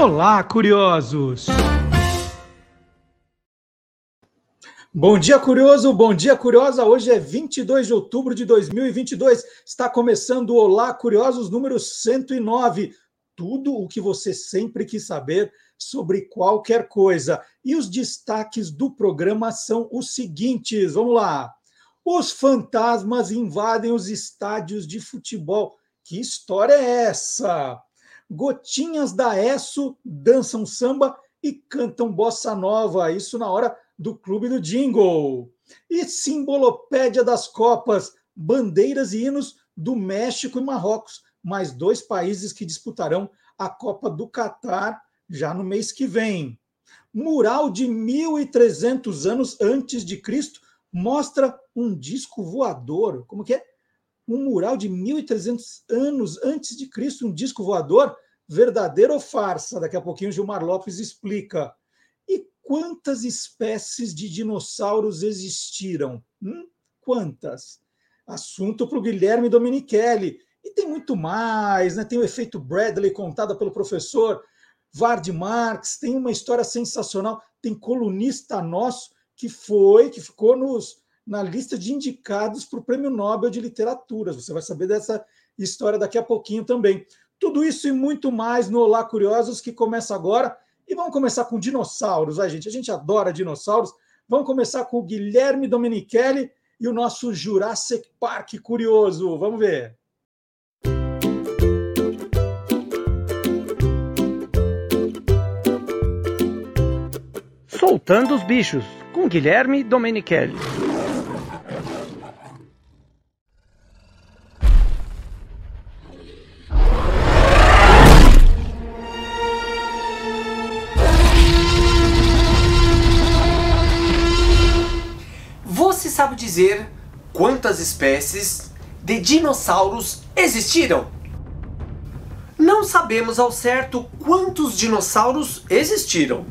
Olá, curiosos! Bom dia, curioso! Bom dia, curiosa! Hoje é 22 de outubro de 2022. Está começando o Olá, curiosos número 109. Tudo o que você sempre quis saber sobre qualquer coisa. E os destaques do programa são os seguintes: vamos lá. Os fantasmas invadem os estádios de futebol. Que história é essa? Gotinhas da ESSO dançam samba e cantam bossa nova, isso na hora do Clube do Jingle. E simbolopédia das Copas, bandeiras e hinos do México e Marrocos, mais dois países que disputarão a Copa do Catar já no mês que vem. Mural de 1300 anos antes de Cristo mostra um disco voador. Como que é? Um mural de 1.300 anos antes de Cristo, um disco voador, verdadeiro ou farsa? Daqui a pouquinho o Gilmar Lopes explica. E quantas espécies de dinossauros existiram? Hum? Quantas? Assunto para o Guilherme Domenichelli. E tem muito mais, né? Tem o efeito Bradley contado pelo professor Vard Marx, tem uma história sensacional, tem colunista nosso que foi, que ficou nos na lista de indicados para o Prêmio Nobel de Literatura. Você vai saber dessa história daqui a pouquinho também. Tudo isso e muito mais no Olá Curiosos, que começa agora. E vamos começar com dinossauros, a gente. A gente adora dinossauros. Vamos começar com o Guilherme Domenichelli e o nosso Jurassic Park curioso. Vamos ver. Soltando os bichos, com Guilherme Domenichelli. Dizer quantas espécies de dinossauros existiram? Não sabemos ao certo quantos dinossauros existiram.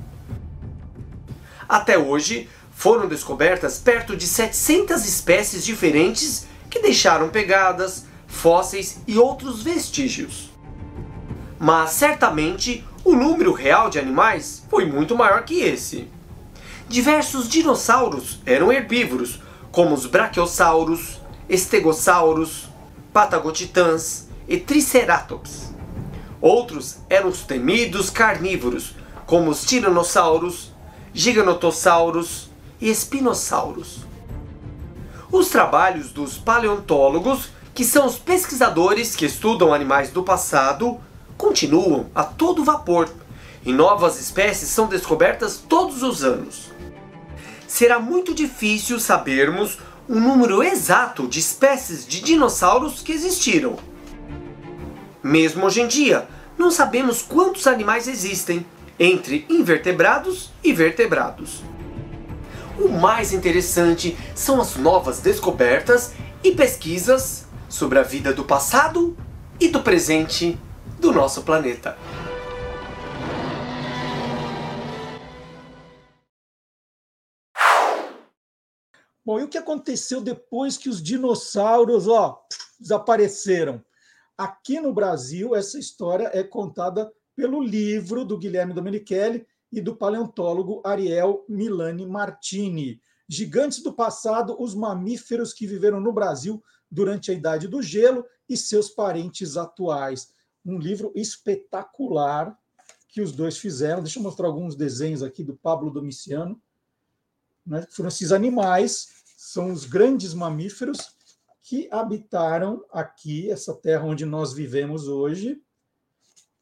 Até hoje, foram descobertas perto de 700 espécies diferentes que deixaram pegadas, fósseis e outros vestígios. Mas certamente o número real de animais foi muito maior que esse. Diversos dinossauros eram herbívoros, como os brachiosauros, estegossauros, patagotitãs e triceratops. Outros eram os temidos carnívoros, como os tiranossauros, giganotossauros e espinossauros. Os trabalhos dos paleontólogos, que são os pesquisadores que estudam animais do passado, continuam a todo vapor e novas espécies são descobertas todos os anos será muito difícil sabermos o número exato de espécies de dinossauros que existiram. Mesmo hoje em dia, não sabemos quantos animais existem entre invertebrados e vertebrados. O mais interessante são as novas descobertas e pesquisas sobre a vida do passado e do presente do nosso planeta. Bom, e o que aconteceu depois que os dinossauros ó, desapareceram? Aqui no Brasil, essa história é contada pelo livro do Guilherme Domenichelli e do paleontólogo Ariel Milani Martini. Gigantes do passado, os mamíferos que viveram no Brasil durante a Idade do Gelo e seus parentes atuais. Um livro espetacular que os dois fizeram. Deixa eu mostrar alguns desenhos aqui do Pablo Domiciano. Né? Foram esses animais são os grandes mamíferos que habitaram aqui, essa terra onde nós vivemos hoje,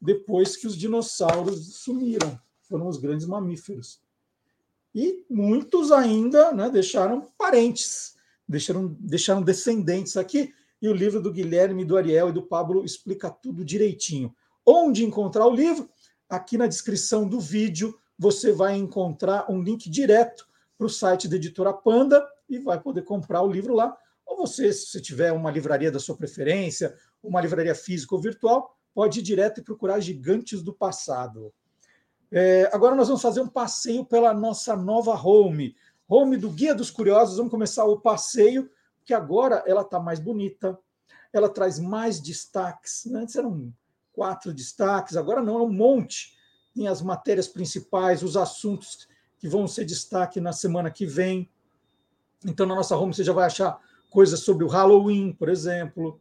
depois que os dinossauros sumiram. Foram os grandes mamíferos. E muitos ainda né, deixaram parentes, deixaram, deixaram descendentes aqui. E o livro do Guilherme, do Ariel e do Pablo explica tudo direitinho. Onde encontrar o livro? Aqui na descrição do vídeo você vai encontrar um link direto para o site da editora Panda e vai poder comprar o livro lá. Ou você, se você tiver uma livraria da sua preferência, uma livraria física ou virtual, pode ir direto e procurar Gigantes do Passado. É, agora nós vamos fazer um passeio pela nossa nova home. Home do Guia dos Curiosos. Vamos começar o passeio, que agora ela está mais bonita, ela traz mais destaques. Né? Antes eram quatro destaques, agora não, é um monte. tem as matérias principais, os assuntos que vão ser destaque na semana que vem. Então, na nossa home você já vai achar coisas sobre o Halloween, por exemplo.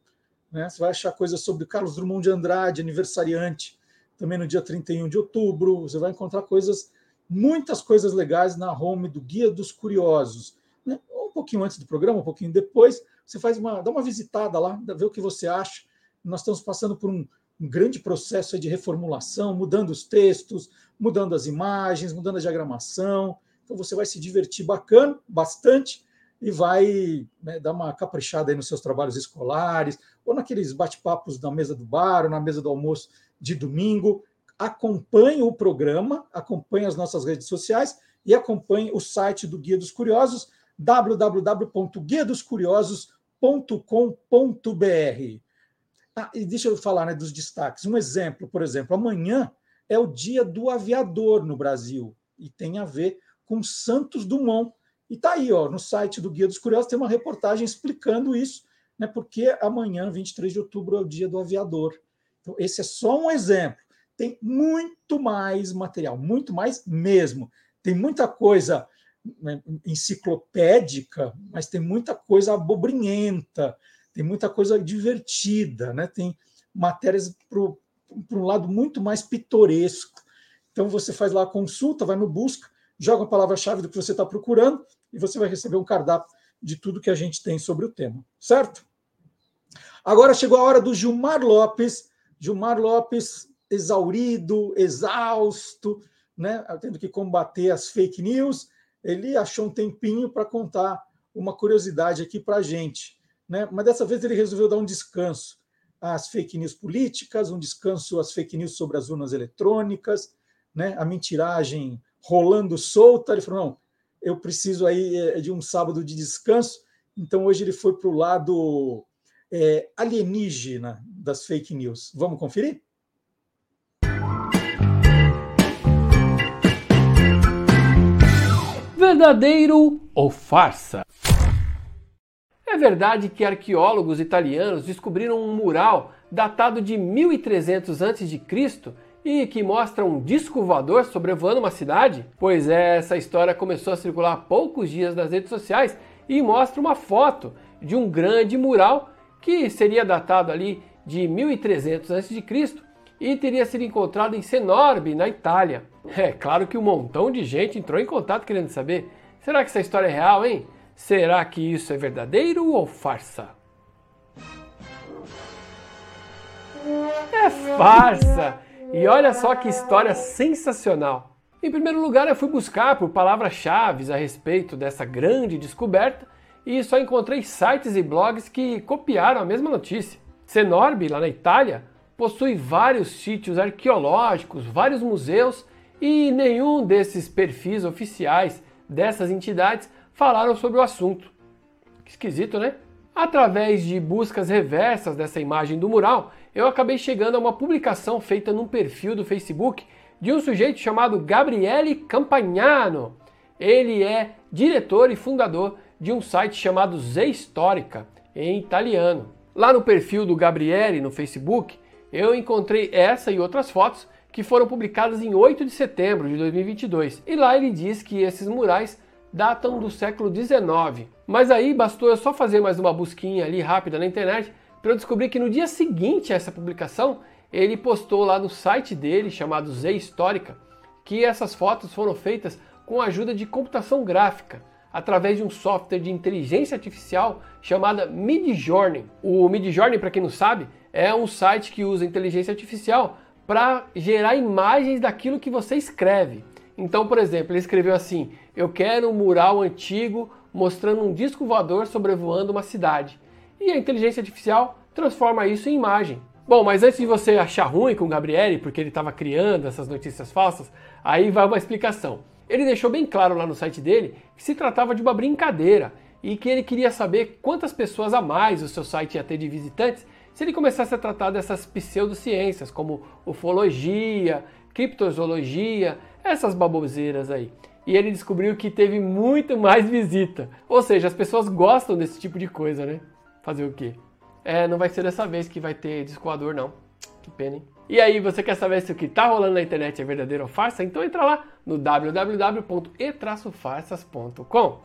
Né? Você vai achar coisas sobre o Carlos Drummond de Andrade, aniversariante, também no dia 31 de outubro. Você vai encontrar coisas, muitas coisas legais na home do Guia dos Curiosos. Né? Um pouquinho antes do programa, um pouquinho depois, você faz uma, dá uma visitada lá, vê o que você acha. Nós estamos passando por um, um grande processo de reformulação, mudando os textos, mudando as imagens, mudando a diagramação. Então você vai se divertir bacana, bastante, e vai né, dar uma caprichada aí nos seus trabalhos escolares, ou naqueles bate-papos na mesa do bar, ou na mesa do almoço de domingo. Acompanhe o programa, acompanhe as nossas redes sociais e acompanhe o site do Guia dos Curiosos, www.guiadoscuriosos.com.br. Ah, e deixa eu falar né, dos destaques. Um exemplo, por exemplo, amanhã é o dia do aviador no Brasil e tem a ver com Santos Dumont. E está aí, ó, no site do Guia dos Curiosos, tem uma reportagem explicando isso, né, porque amanhã, 23 de outubro, é o dia do aviador. Então, esse é só um exemplo. Tem muito mais material, muito mais mesmo. Tem muita coisa né, enciclopédica, mas tem muita coisa abobrinhenta, tem muita coisa divertida, né? tem matérias para um lado muito mais pitoresco. Então você faz lá a consulta, vai no busca, joga a palavra-chave do que você está procurando e você vai receber um cardápio de tudo que a gente tem sobre o tema, certo? Agora chegou a hora do Gilmar Lopes. Gilmar Lopes, exaurido, exausto, né, tendo que combater as fake news, ele achou um tempinho para contar uma curiosidade aqui para a gente. Né? Mas dessa vez ele resolveu dar um descanso às fake news políticas, um descanso às fake news sobre as urnas eletrônicas, né? a mentiragem rolando solta. Ele falou: não, eu preciso aí é, de um sábado de descanso. Então hoje ele foi para o lado é, alienígena das fake news. Vamos conferir? Verdadeiro ou farsa? É verdade que arqueólogos italianos descobriram um mural datado de 1300 a.C. e que mostra um disco voador sobrevoando uma cidade? Pois é, essa história começou a circular há poucos dias nas redes sociais e mostra uma foto de um grande mural que seria datado ali de 1300 a.C. e teria sido encontrado em Senorbe, na Itália. É claro que um montão de gente entrou em contato querendo saber: será que essa história é real, hein? Será que isso é verdadeiro ou farsa? É farsa! E olha só que história sensacional! Em primeiro lugar, eu fui buscar por palavras-chave a respeito dessa grande descoberta e só encontrei sites e blogs que copiaram a mesma notícia. Senorbe, lá na Itália, possui vários sítios arqueológicos, vários museus e nenhum desses perfis oficiais dessas entidades falaram sobre o assunto. Esquisito, né? Através de buscas reversas dessa imagem do mural, eu acabei chegando a uma publicação feita num perfil do Facebook de um sujeito chamado Gabriele Campagnano. Ele é diretor e fundador de um site chamado Z Histórica, em italiano. Lá no perfil do Gabriele no Facebook, eu encontrei essa e outras fotos que foram publicadas em 8 de setembro de 2022. E lá ele diz que esses murais datam do século 19. Mas aí bastou eu só fazer mais uma busquinha ali rápida na internet para eu descobrir que no dia seguinte a essa publicação, ele postou lá no site dele, chamado Z Histórica, que essas fotos foram feitas com a ajuda de computação gráfica, através de um software de inteligência artificial chamada Midjourney. O Midjourney, para quem não sabe, é um site que usa inteligência artificial para gerar imagens daquilo que você escreve. Então, por exemplo, ele escreveu assim: Eu quero um mural antigo mostrando um disco voador sobrevoando uma cidade. E a inteligência artificial transforma isso em imagem. Bom, mas antes de você achar ruim com o Gabriele, porque ele estava criando essas notícias falsas, aí vai uma explicação. Ele deixou bem claro lá no site dele que se tratava de uma brincadeira e que ele queria saber quantas pessoas a mais o seu site ia ter de visitantes se ele começasse a tratar dessas pseudociências, como ufologia, criptozoologia, essas baboseiras aí. E ele descobriu que teve muito mais visita. Ou seja, as pessoas gostam desse tipo de coisa, né? Fazer o quê? É, não vai ser dessa vez que vai ter discoador, não. Que pena, hein? E aí, você quer saber se o que tá rolando na internet é verdadeiro ou farsa? Então entra lá no www.e-farsas.com.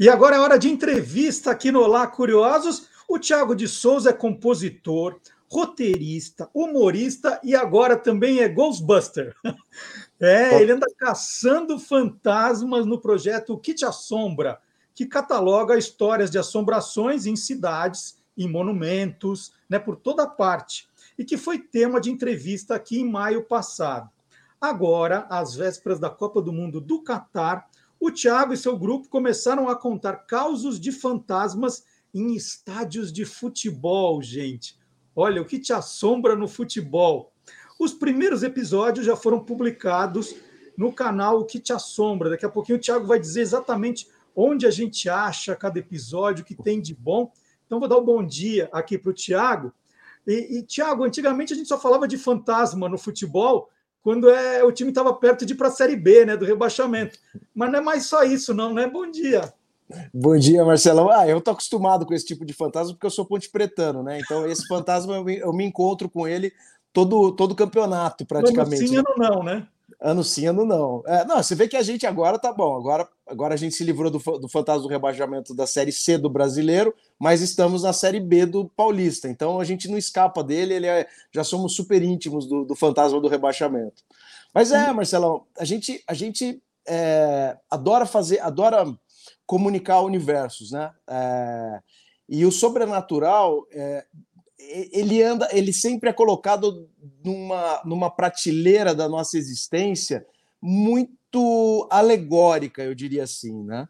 E agora é hora de entrevista aqui no Olá Curiosos. O Tiago de Souza é compositor, roteirista, humorista e agora também é Ghostbuster. É, ele anda caçando fantasmas no projeto O Que Te Assombra, que cataloga histórias de assombrações em cidades, em monumentos, né, por toda parte, e que foi tema de entrevista aqui em maio passado. Agora, às vésperas da Copa do Mundo do Catar, o Thiago e seu grupo começaram a contar causos de fantasmas em estádios de futebol, gente. Olha, o que te assombra no futebol? Os primeiros episódios já foram publicados no canal O que te assombra. Daqui a pouquinho o Thiago vai dizer exatamente onde a gente acha cada episódio, que tem de bom. Então, vou dar um bom dia aqui para o Tiago. E, e Tiago, antigamente a gente só falava de fantasma no futebol quando é, o time estava perto de ir para a Série B, né, do rebaixamento. Mas não é mais só isso, não, né? Bom dia. Bom dia, Marcelão. Ah, eu tô acostumado com esse tipo de fantasma porque eu sou ponte pretano, né? Então, esse fantasma eu me, eu me encontro com ele todo todo campeonato, praticamente. Ano sim, ano não, né? Ano sim, ano não. É, não, você vê que a gente agora tá bom. Agora, agora a gente se livrou do, do fantasma do rebaixamento da Série C do brasileiro, mas estamos na Série B do Paulista. Então a gente não escapa dele, ele é, já somos super íntimos do, do fantasma do rebaixamento. Mas é, Marcelão, a gente, a gente é, adora fazer, adora comunicar universos, né? É, e o sobrenatural é, ele anda, ele sempre é colocado numa, numa prateleira da nossa existência muito alegórica, eu diria assim, né?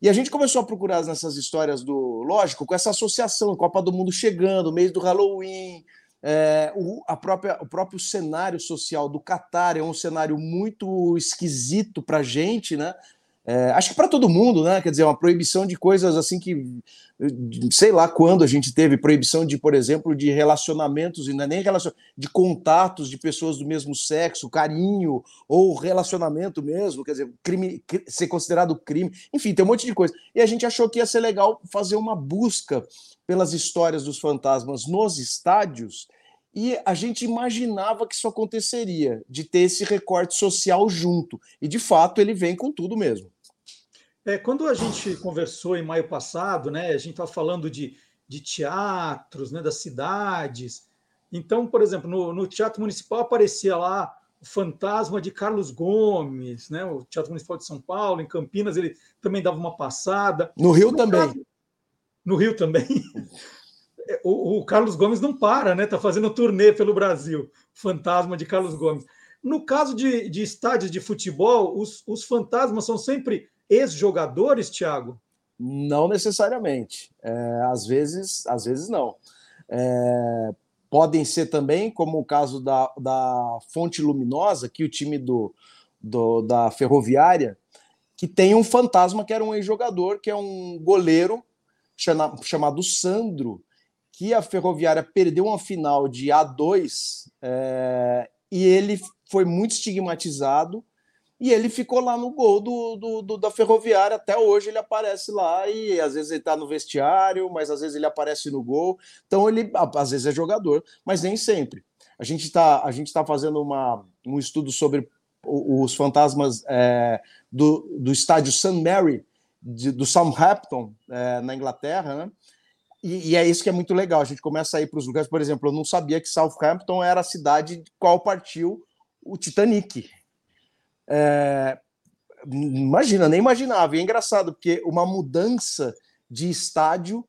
E a gente começou a procurar nessas histórias do, lógico, com essa associação, Copa do Mundo chegando, mês do Halloween, é, o, a própria, o próprio cenário social do Catar é um cenário muito esquisito para a gente, né? É, acho que para todo mundo, né? Quer dizer, uma proibição de coisas assim que sei lá quando a gente teve proibição de, por exemplo, de relacionamentos e não é nem relacion... de contatos de pessoas do mesmo sexo, carinho ou relacionamento mesmo, quer dizer, crime ser considerado crime, enfim, tem um monte de coisa. E a gente achou que ia ser legal fazer uma busca pelas histórias dos fantasmas nos estádios. E a gente imaginava que isso aconteceria, de ter esse recorte social junto. E de fato ele vem com tudo mesmo. É, quando a gente conversou em maio passado, né, a gente estava falando de, de teatros, né, das cidades. Então, por exemplo, no, no Teatro Municipal aparecia lá o fantasma de Carlos Gomes, né, o Teatro Municipal de São Paulo, em Campinas ele também dava uma passada. No Rio no também. Caso, no Rio também. O, o, Carlos Gomes não para, né? Está fazendo turnê pelo Brasil. Fantasma de Carlos Gomes. No caso de, de estádios de futebol, os, os fantasmas são sempre ex-jogadores, Thiago? Não necessariamente. É, às vezes, às vezes não. É, podem ser também, como o caso da, da Fonte Luminosa, que o time do, do, da Ferroviária, que tem um fantasma que era um ex-jogador, que é um goleiro chama, chamado Sandro, que a Ferroviária perdeu uma final de A2 é, e ele foi muito estigmatizado e ele ficou lá no gol do, do, do, da Ferroviária. Até hoje ele aparece lá e às vezes ele está no vestiário, mas às vezes ele aparece no gol. Então ele às vezes é jogador, mas nem sempre. A gente está tá fazendo uma, um estudo sobre os fantasmas é, do, do estádio St. Mary, de, do Southampton, é, na Inglaterra, né? E, e, é isso que é muito legal. A gente começa a ir para os lugares, por exemplo, eu não sabia que Southampton era a cidade de qual partiu o Titanic. É, imagina, nem imaginava. E é engraçado, porque uma mudança de estádio,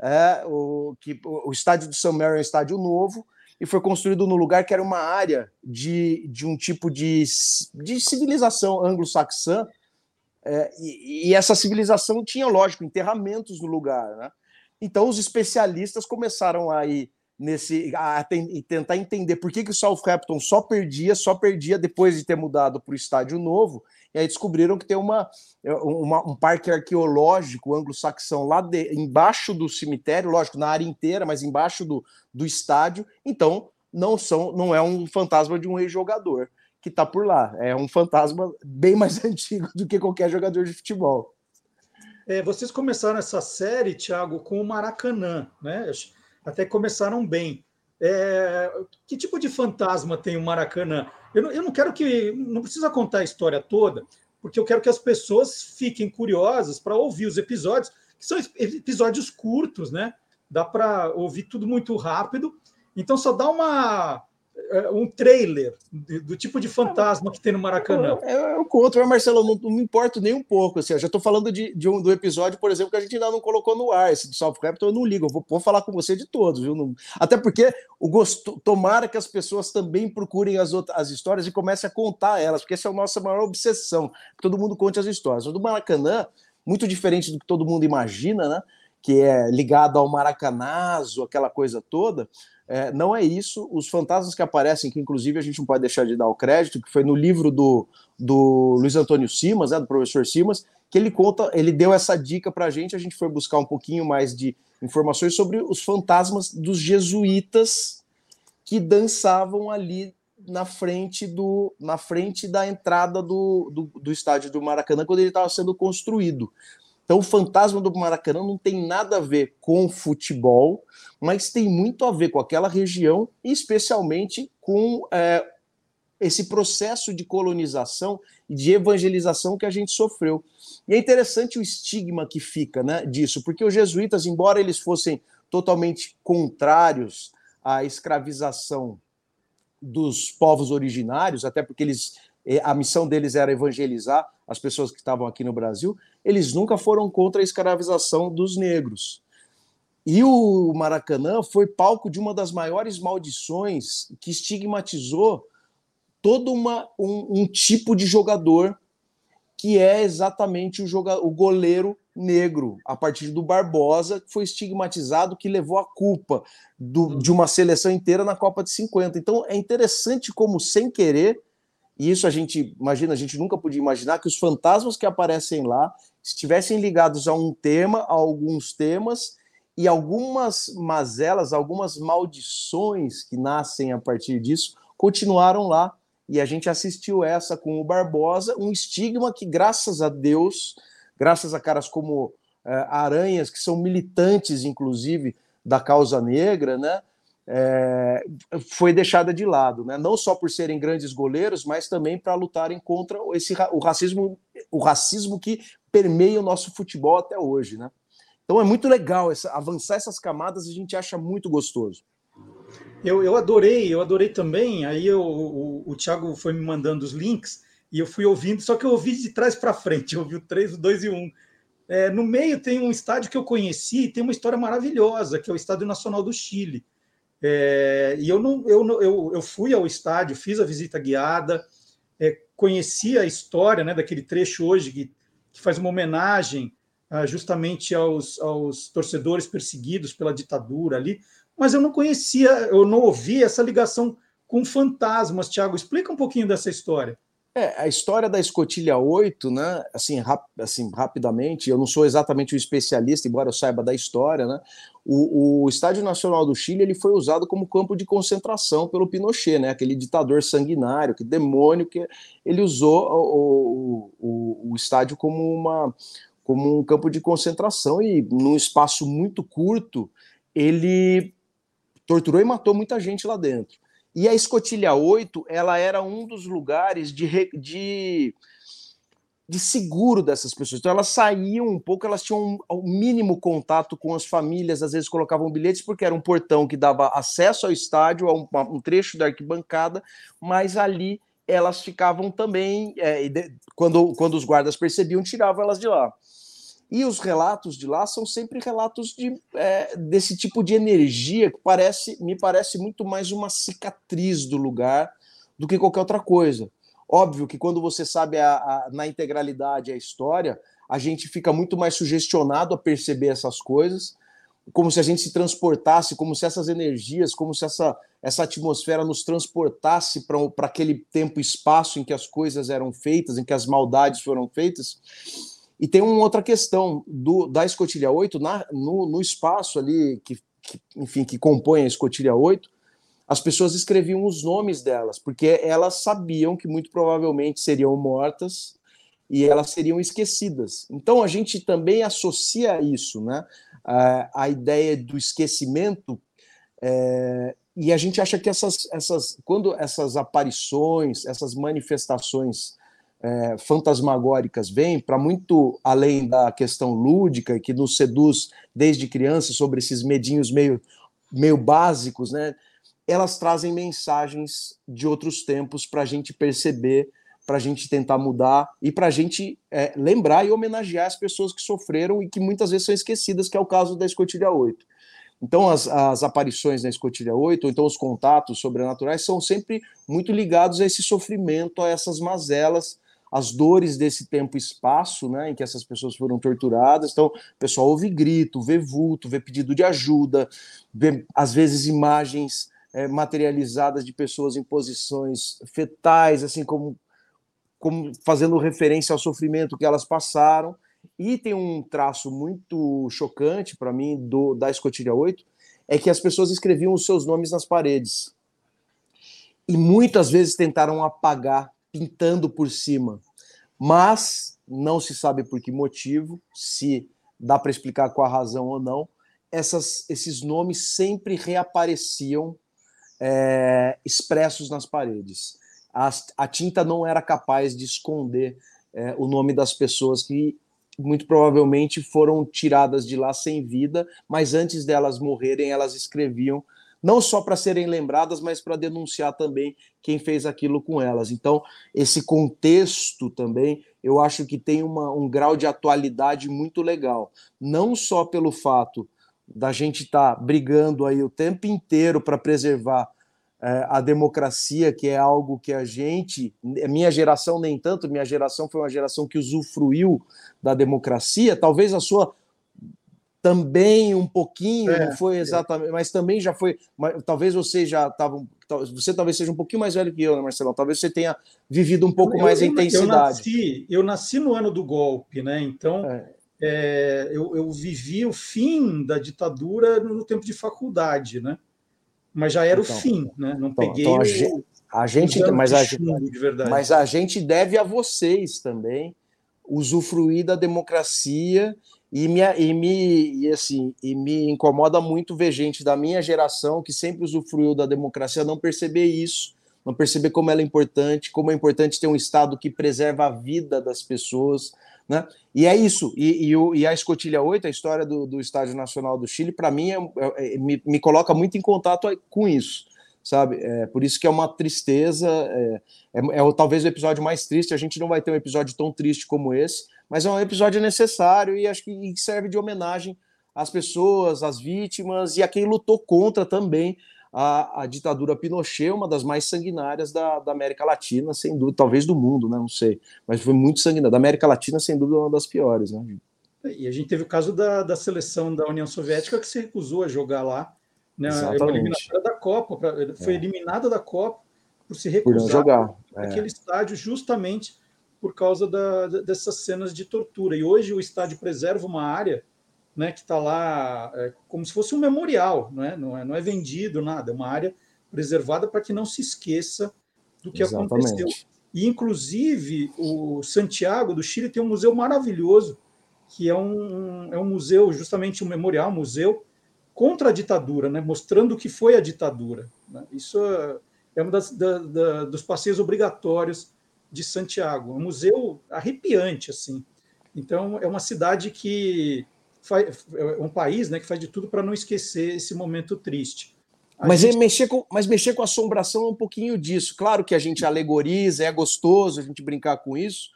é, o, que, o, estádio do St. Mary é um estádio novo, e foi construído no lugar que era uma área de, de um tipo de, de civilização anglo-saxã, é, e, e, essa civilização tinha, lógico, enterramentos no lugar. Né? Então os especialistas começaram a ir nesse a, tentar entender por que, que o Southampton só perdia, só perdia depois de ter mudado para o estádio novo. E aí descobriram que tem uma, uma um parque arqueológico anglo-saxão lá de, embaixo do cemitério, lógico, na área inteira, mas embaixo do, do estádio. Então não são, não é um fantasma de um ex-jogador que está por lá. É um fantasma bem mais antigo do que qualquer jogador de futebol. É, vocês começaram essa série, Thiago, com o Maracanã, né? Até começaram bem. É, que tipo de fantasma tem o Maracanã? Eu não, eu não quero que. Não precisa contar a história toda, porque eu quero que as pessoas fiquem curiosas para ouvir os episódios, que são episódios curtos, né? Dá para ouvir tudo muito rápido. Então, só dá uma um trailer do tipo de fantasma que tem no Maracanã. Eu, eu, eu conto, Marcelo, não, não me importo nem um pouco. Assim, eu já estou falando de, de um, do episódio, por exemplo, que a gente ainda não colocou no ar, esse do South Clapton, eu não ligo, eu vou, vou falar com você de todos, viu? Não, até porque o gosto, tomara que as pessoas também procurem as, outras, as histórias e comecem a contar elas, porque essa é a nossa maior obsessão, que todo mundo conte as histórias. O do Maracanã, muito diferente do que todo mundo imagina, né? Que é ligado ao maracanazo, aquela coisa toda é, não é isso. Os fantasmas que aparecem, que inclusive a gente não pode deixar de dar o crédito, que foi no livro do, do Luiz Antônio Simas, né, do professor Simas, que ele conta, ele deu essa dica para a gente. A gente foi buscar um pouquinho mais de informações sobre os fantasmas dos jesuítas que dançavam ali na frente do na frente da entrada do, do, do estádio do Maracanã quando ele estava sendo construído. Então, o fantasma do Maracanã não tem nada a ver com futebol, mas tem muito a ver com aquela região, especialmente com é, esse processo de colonização e de evangelização que a gente sofreu. E é interessante o estigma que fica né, disso, porque os jesuítas, embora eles fossem totalmente contrários à escravização dos povos originários, até porque eles a missão deles era evangelizar as pessoas que estavam aqui no Brasil, eles nunca foram contra a escravização dos negros. E o Maracanã foi palco de uma das maiores maldições que estigmatizou todo uma, um, um tipo de jogador que é exatamente o, o goleiro negro, a partir do Barbosa, que foi estigmatizado, que levou a culpa do, de uma seleção inteira na Copa de 50. Então é interessante como, sem querer, e isso a gente, imagina, a gente nunca podia imaginar que os fantasmas que aparecem lá estivessem ligados a um tema, a alguns temas, e algumas mazelas, algumas maldições que nascem a partir disso continuaram lá. E a gente assistiu essa com o Barbosa, um estigma que, graças a Deus, graças a caras como é, Aranhas, que são militantes, inclusive, da causa negra, né? É, foi deixada de lado, né? não só por serem grandes goleiros, mas também para lutarem contra esse, o, racismo, o racismo que permeia o nosso futebol até hoje. Né? Então é muito legal essa, avançar essas camadas, a gente acha muito gostoso. Eu, eu adorei, eu adorei também. Aí eu, o, o Thiago foi me mandando os links e eu fui ouvindo, só que eu ouvi de trás para frente, eu ouvi o 3, o 2 e 1. É, no meio tem um estádio que eu conheci, tem uma história maravilhosa, que é o Estádio Nacional do Chile é, e eu, não, eu, eu, eu fui ao estádio, fiz a visita guiada, é, conheci a história né, daquele trecho hoje que, que faz uma homenagem ah, justamente aos, aos torcedores perseguidos pela ditadura ali, mas eu não conhecia, eu não ouvi essa ligação com fantasmas. Tiago, explica um pouquinho dessa história. É, a história da escotilha 8, né, assim, rap, assim, rapidamente, eu não sou exatamente um especialista, embora eu saiba da história, né, o, o, Estádio Nacional do Chile ele foi usado como campo de concentração pelo Pinochet, né, aquele ditador sanguinário, que demônio, que ele usou o, o, o estádio como, uma, como um campo de concentração e num espaço muito curto ele torturou e matou muita gente lá dentro. E a escotilha 8, ela era um dos lugares de, de, de seguro dessas pessoas. Então elas saíam um pouco, elas tinham o um, um mínimo contato com as famílias, às vezes colocavam bilhetes, porque era um portão que dava acesso ao estádio, a um, um trecho da arquibancada, mas ali elas ficavam também, é, quando, quando os guardas percebiam, tiravam elas de lá. E os relatos de lá são sempre relatos de, é, desse tipo de energia que parece, me parece muito mais uma cicatriz do lugar do que qualquer outra coisa. Óbvio que quando você sabe a, a, na integralidade a história, a gente fica muito mais sugestionado a perceber essas coisas, como se a gente se transportasse, como se essas energias, como se essa, essa atmosfera nos transportasse para aquele tempo e espaço em que as coisas eram feitas, em que as maldades foram feitas. E tem uma outra questão do, da escotilha 8, na, no, no espaço ali, que, que, enfim, que compõe a escotilha 8, as pessoas escreviam os nomes delas, porque elas sabiam que muito provavelmente seriam mortas e elas seriam esquecidas. Então a gente também associa isso, né? A, a ideia do esquecimento É, e a gente acha que essas, essas, quando essas aparições, essas manifestações é, fantasmagóricas vêm, para muito além da questão lúdica, que nos seduz desde criança sobre esses medinhos meio, meio básicos, né? elas trazem mensagens de outros tempos para a gente perceber, para a gente tentar mudar e para a gente é, lembrar e homenagear as pessoas que sofreram e que muitas vezes são esquecidas, que é o caso da Escotilha 8. Então, as, as aparições na escotilha 8, ou então os contatos sobrenaturais, são sempre muito ligados a esse sofrimento, a essas mazelas, as dores desse tempo e espaço, né, em que essas pessoas foram torturadas. Então, o pessoal ouve grito, vê vulto, vê pedido de ajuda, vê, às vezes, imagens é, materializadas de pessoas em posições fetais, assim como, como fazendo referência ao sofrimento que elas passaram. E tem um traço muito chocante para mim do da Escotilha 8, é que as pessoas escreviam os seus nomes nas paredes. E muitas vezes tentaram apagar, pintando por cima. Mas não se sabe por que motivo, se dá para explicar qual a razão ou não, essas, esses nomes sempre reapareciam é, expressos nas paredes. A, a, tinta não era capaz de esconder é, o nome das pessoas que muito provavelmente foram tiradas de lá sem vida, mas antes delas morrerem, elas escreviam não só para serem lembradas, mas para denunciar também quem fez aquilo com elas. Então, esse contexto também, eu acho que tem uma, um grau de atualidade muito legal. Não só pelo fato da gente estar tá brigando aí o tempo inteiro para preservar é, a democracia, que é algo que a gente, minha geração nem tanto, minha geração foi uma geração que usufruiu da democracia, talvez a sua também um pouquinho, é, não foi exatamente, é. mas também já foi, mas, talvez você já estava, você talvez seja um pouquinho mais velho que eu, né, Marcelo? Talvez você tenha vivido um pouco eu, mais eu, a intensidade. Eu nasci, eu nasci no ano do golpe, né? Então, é. É, eu, eu vivi o fim da ditadura no tempo de faculdade, né? mas já era então, o fim, né? Não então, peguei então a, gente, a gente, mas a, mas a gente deve a vocês também usufruir da democracia e me, e me e assim e me incomoda muito ver gente da minha geração que sempre usufruiu da democracia não perceber isso, não perceber como ela é importante, como é importante ter um estado que preserva a vida das pessoas, né? E é isso. E, e, e, a Escotilha 8, a história do, do Estádio Nacional do Chile, para mim, é, é, é, me, me coloca muito em contato com isso. Sabe? É, por isso que é uma tristeza. É, é, é, talvez o episódio mais triste. A gente não vai ter um episódio tão triste como esse, mas é um episódio necessário e acho que serve de homenagem às pessoas, às vítimas e a quem lutou contra também a, a ditadura Pinochet, uma das mais sanguinárias da, da, América Latina, sem dúvida, talvez do mundo, né? Não sei, mas foi muito sanguinária. Da América Latina, sem dúvida, uma das piores, né? E a gente teve o caso da, da seleção da União Soviética que se recusou a jogar lá, né? Eliminatória da Copa, pra, foi é. eliminada da Copa por se recusar por jogar. É. aquele estádio justamente por causa da, dessas cenas de tortura. E hoje o estádio preserva uma área né, que está lá é, como se fosse um memorial, não é? Não, é, não é vendido nada, é uma área preservada para que não se esqueça do que Exatamente. aconteceu. E, inclusive, o Santiago do Chile tem um museu maravilhoso, que é um, é um museu, justamente um memorial, um museu contra a ditadura, né, mostrando o que foi a ditadura. Né? Isso é um das, da, da, dos passeios obrigatórios de Santiago. Um museu arrepiante, assim. Então, é uma cidade que faz, é um país né, que faz de tudo para não esquecer esse momento triste. mas, gente... mexer com, mas mexer com assombração é um pouquinho disso. Claro que a gente alegoriza, é gostoso a gente brincar com isso,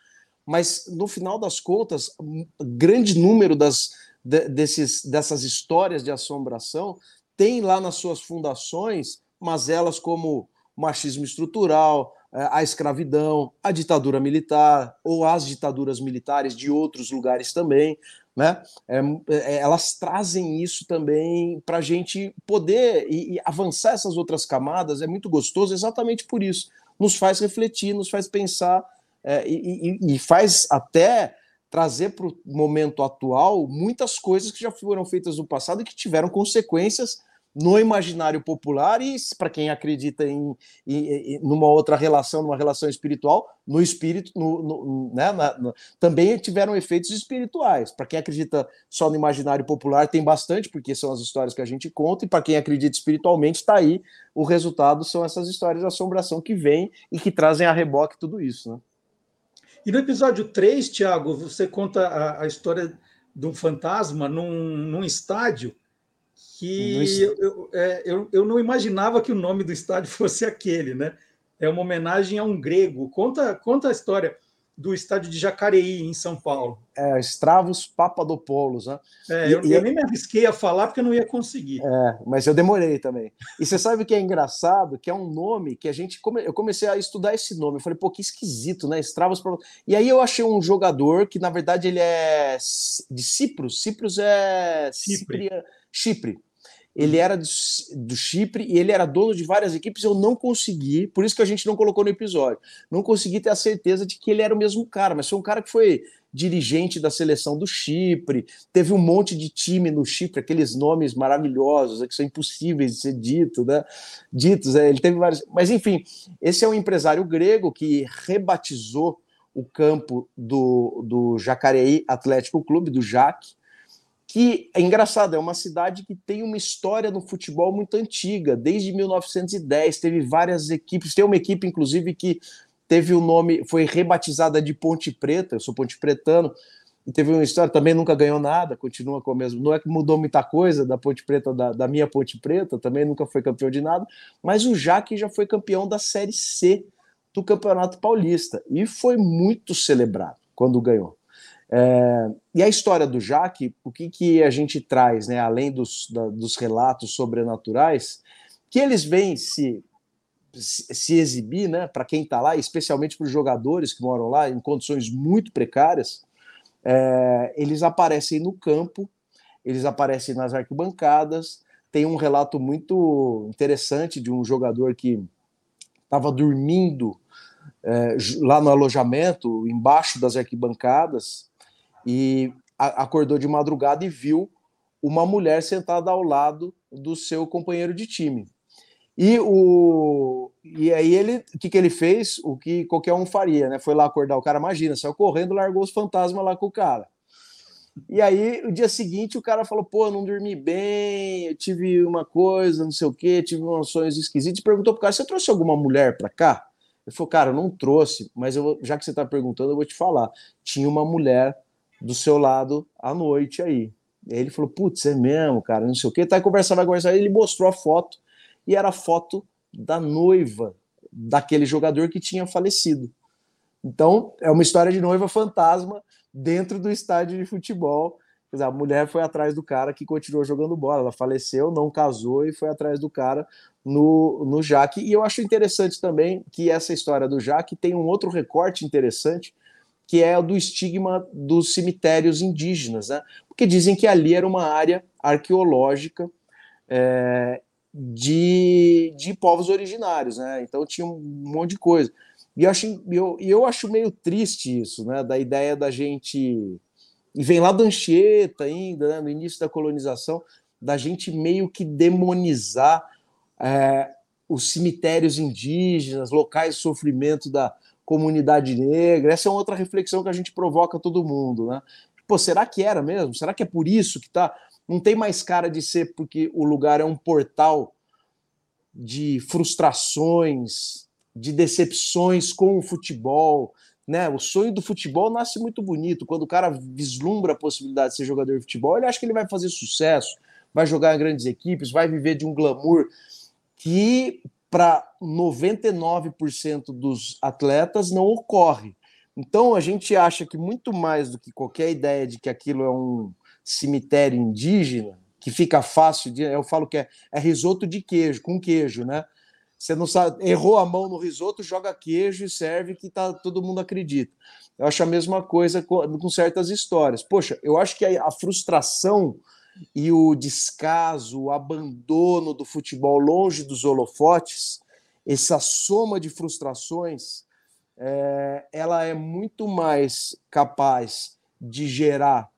mas no final das contas, um grande número das, de, desses, dessas histórias de assombração tem lá nas suas fundações mas elas como machismo estrutural, é, a escravidão, a ditadura militar ou as ditaduras militares de outros lugares também né? É, é, elas trazem isso também para a gente poder e, e, avançar essas outras camadas. É muito gostoso, exatamente por isso. Nos faz refletir, nos faz pensar é, e, e, e, faz até trazer para o momento atual muitas coisas que já foram feitas no passado e que tiveram consequências no imaginário popular e para quem acredita em, em, em, numa outra relação, numa relação espiritual, no espírito, no, no, né, na, também tiveram efeitos espirituais. Para quem acredita só no imaginário popular, tem bastante, porque são as histórias que a gente conta, e para quem acredita espiritualmente, está aí. O resultado são essas histórias de assombração que vêm e que trazem a reboque tudo isso. Né? E no episódio 3, Tiago, você conta a, a história de um fantasma num, num estádio que eu, eu, é, eu, eu, não imaginava que o nome do estádio fosse aquele, né? É uma homenagem a um grego. Conta, conta a história do estádio de Jacareí, em São Paulo. É, Stravos Papadopoulos, né? É, e, eu, e, eu, nem me arrisquei a falar porque eu não ia conseguir. É, mas eu demorei também. E você sabe o que é engraçado? Que é um nome que a gente. Come... Eu comecei a estudar esse nome. Eu falei, pô, que esquisito, né? Stravos E aí eu achei um jogador que, na verdade, ele é de Cipros. Cipros é. Chipre. Chipre ele era do, do, Chipre e ele era dono de várias equipes. Eu não consegui, por isso que a gente não colocou no episódio, não consegui ter a certeza de que ele era o mesmo cara, mas foi um cara que foi dirigente da seleção do Chipre, teve um monte de time no Chipre, aqueles nomes maravilhosos que são impossíveis de ser dito, né? ditos. É, ele teve vários, mas enfim, esse é um empresário grego que rebatizou o campo do, do Jacareí Atlético Clube, do Jaque, que é engraçado, é uma cidade que tem uma história no futebol muito antiga, desde 1910, teve várias equipes, tem uma equipe, inclusive, que teve o nome, foi rebatizada de Ponte Preta, eu sou ponte pretano, e teve uma história, também nunca ganhou nada, continua com o mesmo, não é que mudou muita coisa da Ponte Preta, da, da minha Ponte Preta, também nunca foi campeão de nada, mas o Jaque já foi campeão da Série C do Campeonato Paulista, e foi muito celebrado quando ganhou. É, e a história do Jaque, o que, que a gente traz, né, além dos, da, dos relatos sobrenaturais, que eles vêm se, se exibir, né, para quem está lá, especialmente para os jogadores que moram lá, em condições muito precárias, é, eles aparecem no campo, eles aparecem nas arquibancadas. Tem um relato muito interessante de um jogador que estava dormindo é, lá no alojamento, embaixo das arquibancadas, e acordou de madrugada e viu uma mulher sentada ao lado do seu companheiro de time. E, o, e aí ele, o que, que ele fez? O que qualquer um faria, né? Foi lá acordar o cara, imagina, saiu correndo, largou os fantasmas lá com o cara. E aí, o dia seguinte, o cara falou: pô, eu não dormi bem, eu tive uma coisa, não sei o quê, tive uns sonhos esquisitos. Perguntou pro cara: você trouxe alguma mulher pra cá? Ele falou: cara, eu não trouxe, mas eu, já que você tá perguntando, eu vou te falar. Tinha uma mulher do seu lado à noite aí. E aí ele falou, putz, é mesmo, cara, não sei o quê. Tá conversando, vai conversar, ele mostrou a foto, e era a foto da noiva daquele jogador que tinha falecido. Então, é uma história de noiva fantasma dentro do estádio de futebol. Dizer, a mulher foi atrás do cara que continuou jogando bola. Ela faleceu, não casou e foi atrás do cara no, no Jaque. E eu acho interessante também que essa história do Jaque tem um outro recorte interessante, que é o do estigma dos cemitérios indígenas, né? porque dizem que ali era uma área arqueológica é, de, de povos originários, né? então tinha um monte de coisa. E eu acho, eu, eu acho meio triste isso, né? da ideia da gente. E vem lá do Anchieta ainda, né? no início da colonização, da gente meio que demonizar é, os cemitérios indígenas, locais de sofrimento da, comunidade negra. Essa é outra reflexão que a gente provoca todo mundo, né? Pô, será que era mesmo? Será que é por isso que tá? Não tem mais cara de ser porque o lugar é um portal de frustrações, de decepções com o futebol, né? O sonho do futebol nasce muito bonito. Quando o cara vislumbra a possibilidade de ser jogador de futebol, ele acha que ele vai fazer sucesso, vai jogar em grandes equipes, vai viver de um glamour que para 99% dos atletas não ocorre. Então a gente acha que muito mais do que qualquer ideia de que aquilo é um cemitério indígena, que fica fácil de. Eu falo que é, é risoto de queijo, com queijo, né? Você não sabe, errou a mão no risoto, joga queijo e serve que tá, todo mundo acredita. Eu acho a mesma coisa com, com certas histórias. Poxa, eu acho que a, a frustração e o descaso, o abandono do futebol longe dos holofotes, essa soma de frustrações, é, ela é muito mais capaz de gerar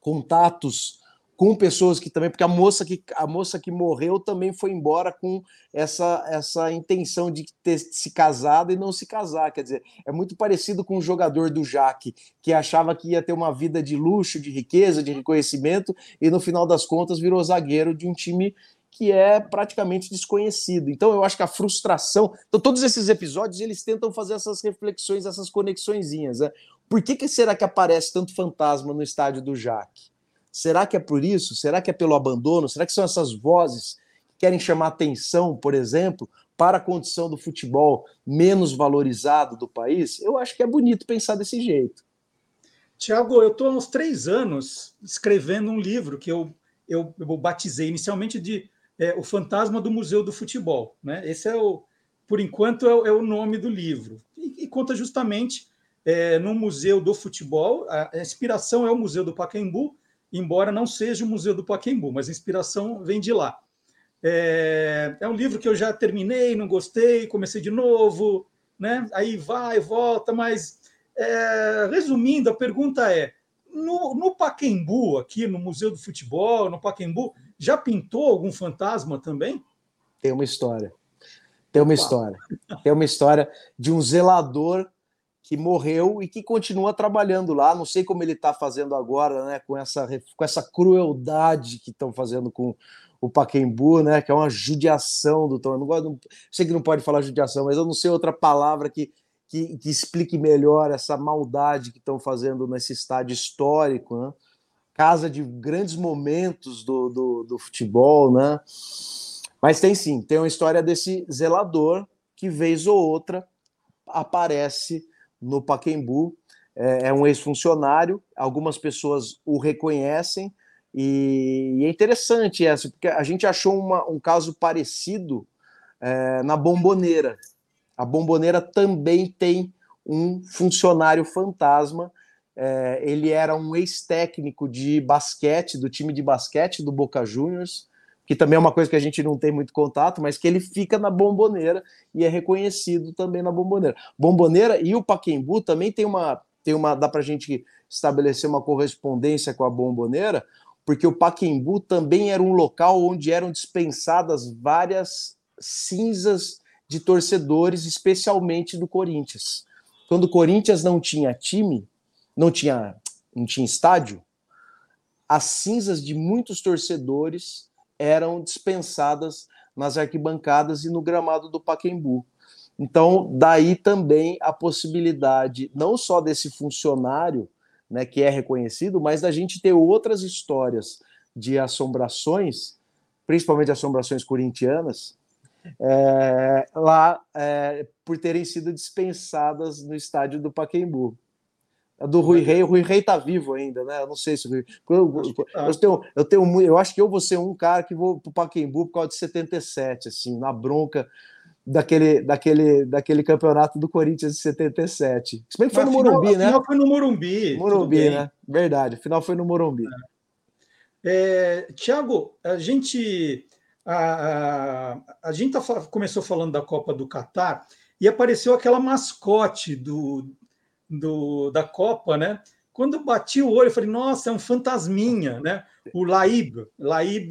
contatos com pessoas que também, porque a moça que a moça que morreu também foi embora com essa essa intenção de ter se casado e não se casar, quer dizer, é muito parecido com o jogador do Jaque, que achava que ia ter uma vida de luxo, de riqueza, de reconhecimento e no final das contas virou zagueiro de um time que é praticamente desconhecido. Então eu acho que a frustração, então todos esses episódios eles tentam fazer essas reflexões, essas conexõezinhas, né? Por que, que será que aparece tanto fantasma no estádio do Jaque? Será que é por isso? Será que é pelo abandono? Será que são essas vozes que querem chamar atenção, por exemplo, para a condição do futebol menos valorizado do país? Eu acho que é bonito pensar desse jeito. Tiago, eu estou há uns três anos escrevendo um livro que eu, eu, eu batizei inicialmente de é, O Fantasma do Museu do Futebol. Né? Esse é o, por enquanto, é, é o nome do livro. E, e conta justamente é, no Museu do Futebol. A, a inspiração é o Museu do Pacaembu, embora não seja o Museu do Pacaembu, mas a inspiração vem de lá. É, é um livro que eu já terminei, não gostei, comecei de novo, né? aí vai, volta, mas é, resumindo, a pergunta é: no, no Paquembu, aqui no Museu do Futebol, no Paquembu, já pintou algum fantasma também? Tem uma história. Tem uma Opa. história. Tem uma história de um zelador que morreu e que continua trabalhando lá. Não sei como ele está fazendo agora, né? Com essa, com essa crueldade que estão fazendo com o Paquembu, né? Que é uma judiação do Tom. Eu não gosto, não, sei que não pode falar judiação, mas eu não sei outra palavra que, que, que explique melhor essa maldade que estão fazendo nesse estádio histórico, né? Casa de grandes momentos do, do, do futebol, né? Mas tem sim, tem uma história desse zelador que, vez ou outra, aparece no Paquembu. É, é um ex-funcionário, algumas pessoas o reconhecem, e, e, é interessante essa, porque a gente achou uma, um caso parecido é, na Bomboneira. A Bomboneira também tem um funcionário fantasma. É, ele era um ex-técnico de basquete, do time de basquete do Boca Juniors, que também é uma coisa que a gente não tem muito contato, mas que ele fica na bomboneira e é reconhecido também na bomboneira. Bomboneira e o Paquembu também tem uma, tem uma dá para a gente estabelecer uma correspondência com a bomboneira, porque o Paquembu também era um local onde eram dispensadas várias cinzas de torcedores, especialmente do Corinthians. Quando o Corinthians não tinha time, não tinha, não tinha estádio, as cinzas de muitos torcedores eram dispensadas nas arquibancadas e no gramado do Paquembu. Então, daí também a possibilidade não só desse funcionário, né, que é reconhecido, mas da gente ter outras histórias de assombrações, principalmente assombrações corintianas, é, lá é, por terem sido dispensadas no estádio do Paquembu. A do Rui Rei, o Rui Rei tá vivo ainda, né? Eu não sei se o Rui. Eu, eu, tenho, eu, tenho, eu acho que eu vou ser um cara que vou pro Paquembu por causa de 77, assim, na bronca daquele, daquele, daquele campeonato do Corinthians de 77. Se bem que foi no Morumbi, final, né? final foi no Morumbi. Morumbi, né? Verdade, o final foi no Morumbi. É. É, Tiago, a gente. A, a, a gente tá, começou falando da Copa do Catar e apareceu aquela mascote do, do, da Copa, né? Quando eu bati o olho, eu falei, nossa, é um fantasminha, né? O Laib, Laib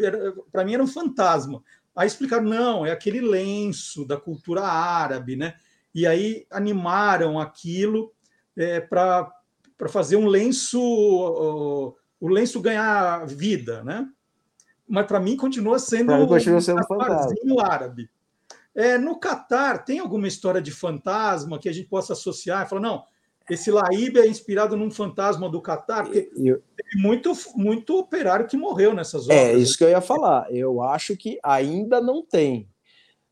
para mim era um fantasma. Aí explicaram, não, é aquele lenço da cultura árabe, né? E aí animaram aquilo é, para fazer um lenço, o, o, lenço ganhar vida, né? Mas para mim continua sendo, mim continua sendo um fantasma árabe. É, no Catar, tem alguma história de fantasma que a gente possa associar e falar, não, esse Laíbe é inspirado num fantasma do Catar, porque eu, tem muito, muito operário que morreu nessas obras. É isso que eu ia falar. Eu acho que ainda não tem.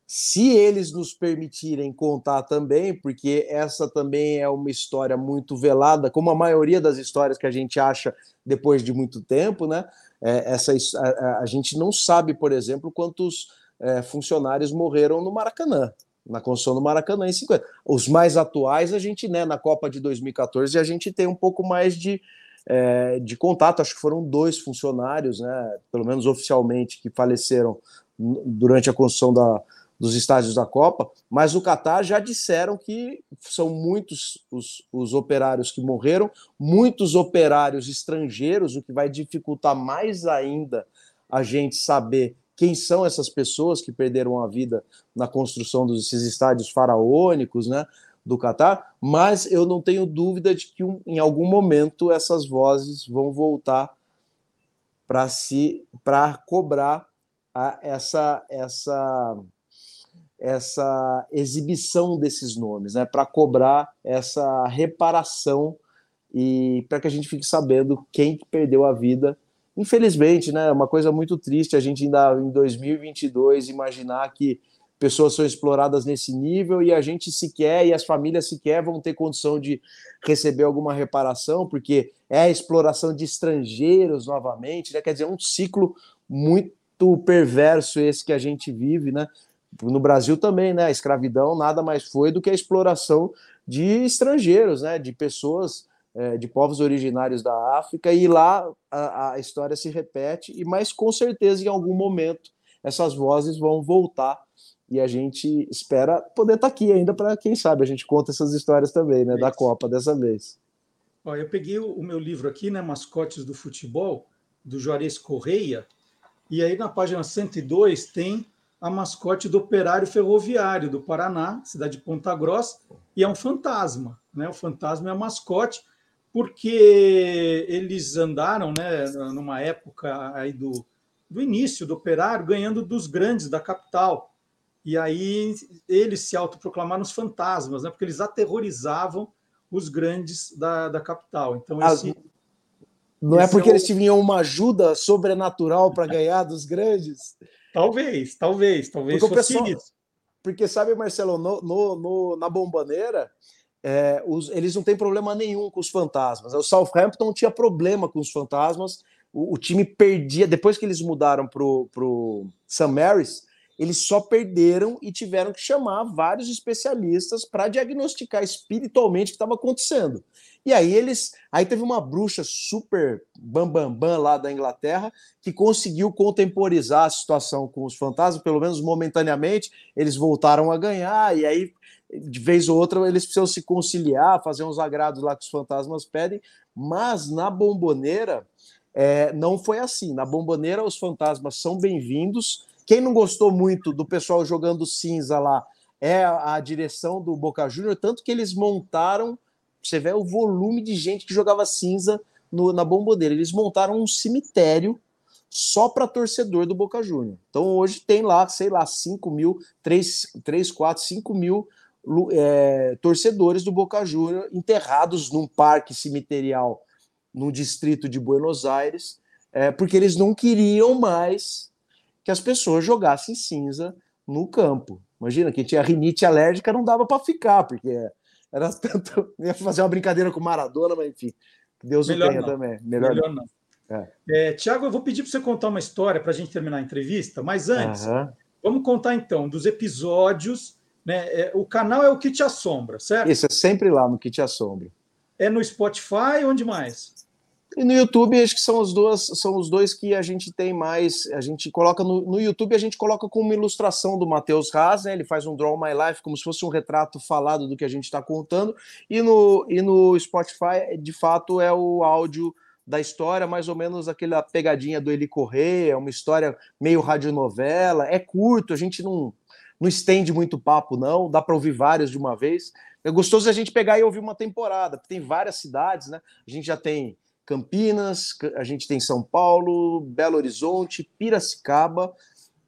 Se eles nos permitirem contar também, porque essa também é uma história muito velada, como a maioria das histórias que a gente acha depois de muito tempo, né? É, essa, a, a, gente não sabe, por exemplo, quantos é, funcionários morreram no Maracanã na construção do Maracanã em 50. Os mais atuais, a gente, né, na Copa de 2014, a gente tem um pouco mais de, é, de contato. Acho que foram dois funcionários, né, pelo menos oficialmente, que faleceram durante a construção da, dos estádios da Copa, mas o Catar já disseram que são muitos os, os operários que morreram, muitos operários estrangeiros, o que vai dificultar mais ainda a gente saber quem são essas pessoas que perderam a vida na construção desses estádios faraônicos, né, do Catar, mas eu não tenho dúvida de que um, em algum momento essas vozes vão voltar para se para cobrar a, essa essa essa exibição desses nomes, né, para cobrar essa reparação e para que a gente fique sabendo quem perdeu a vida. Infelizmente, né, é uma coisa muito triste a gente ainda em 2022 imaginar que pessoas são exploradas nesse nível e a gente sequer e as famílias sequer vão ter condição de receber alguma reparação, porque é a exploração de estrangeiros novamente, né? Quer dizer, é um ciclo muito perverso esse que a gente vive, né? no Brasil também, né? A escravidão nada mais foi do que a exploração de estrangeiros, né? De pessoas, de povos originários da África, e lá a, a, história se repete, e mas com certeza em algum momento essas vozes vão voltar e a gente espera poder estar tá aqui ainda para quem sabe a gente conta essas histórias também, né? Da Copa dessa vez. Ó, eu peguei o, o meu livro aqui, né? Mascotes do Futebol, do Juarez Correia, e aí na página 102 tem a mascote do Operário Ferroviário do Paraná, cidade de Ponta Grossa, e é um fantasma. Né? O fantasma é a mascote, porque eles andaram né, numa época aí do, do início do operário, ganhando dos grandes da capital. E aí eles se autoproclamaram os fantasmas, né, porque eles aterrorizavam os grandes da, da capital. Então, esse, não é porque é o... eles tinham uma ajuda sobrenatural para ganhar dos grandes? Talvez, talvez, talvez porque fosse pessoal. Porque sabe, Marcelo, no, no, no na bombaneira, é, os, eles não têm problema nenhum com os fantasmas. O Southampton tinha problema com os fantasmas. O, o time perdia, depois que eles mudaram para o St. Mary's, eles só perderam e tiveram que chamar vários especialistas para diagnosticar espiritualmente o que estava acontecendo. E aí eles. Aí teve uma bruxa super bambambam bam, bam, lá da Inglaterra que conseguiu contemporizar a situação com os fantasmas, pelo menos momentaneamente. Eles voltaram a ganhar, e aí, de vez ou outra, eles precisam se conciliar, fazer uns agrados lá que os fantasmas pedem. Mas na bomboneira. É, não foi assim. Na bomboneira, os fantasmas são bem-vindos, quem não gostou muito do pessoal jogando cinza lá é a direção do Boca Júnior, tanto que eles montaram, você vê o volume de gente que jogava cinza no, na bomboneira. Eles montaram um cemitério só para torcedor do Boca Júnior. Então hoje tem lá, sei lá, 5 mil, 3, 3 4, 5 mil é, torcedores do Boca Júnior enterrados num parque cemiterial no distrito de Buenos Aires, é, porque eles não queriam mais que as pessoas jogassem cinza no campo. Imagina, quem tinha rinite alérgica não dava para ficar, porque era tanto. ia fazer uma brincadeira com Maradona, mas enfim, Deus Melhor o tenha não. também. Melhor, Melhor não. não. É. É, Tiago, eu vou pedir para você contar uma história para a gente terminar a entrevista, mas antes, vamos contar então dos episódios. Né? É, o canal é o que te assombra, certo? Isso, é sempre lá no que te assombra. É no Spotify, onde mais? E no YouTube, acho que são os dois, são os dois que a gente tem mais. A gente coloca no, no YouTube, a gente coloca com uma ilustração do Matheus Haas, né? Ele faz um Draw My Life como se fosse um retrato falado do que a gente está contando. E no, e no Spotify, de fato, é o áudio da história, mais ou menos aquela pegadinha do Eli Correia, uma história meio radionovela. É curto, a gente não, não estende muito papo, não. Dá para ouvir várias de uma vez. É gostoso a gente pegar e ouvir uma temporada, porque tem várias cidades, né? A gente já tem Campinas, a gente tem São Paulo, Belo Horizonte, Piracicaba,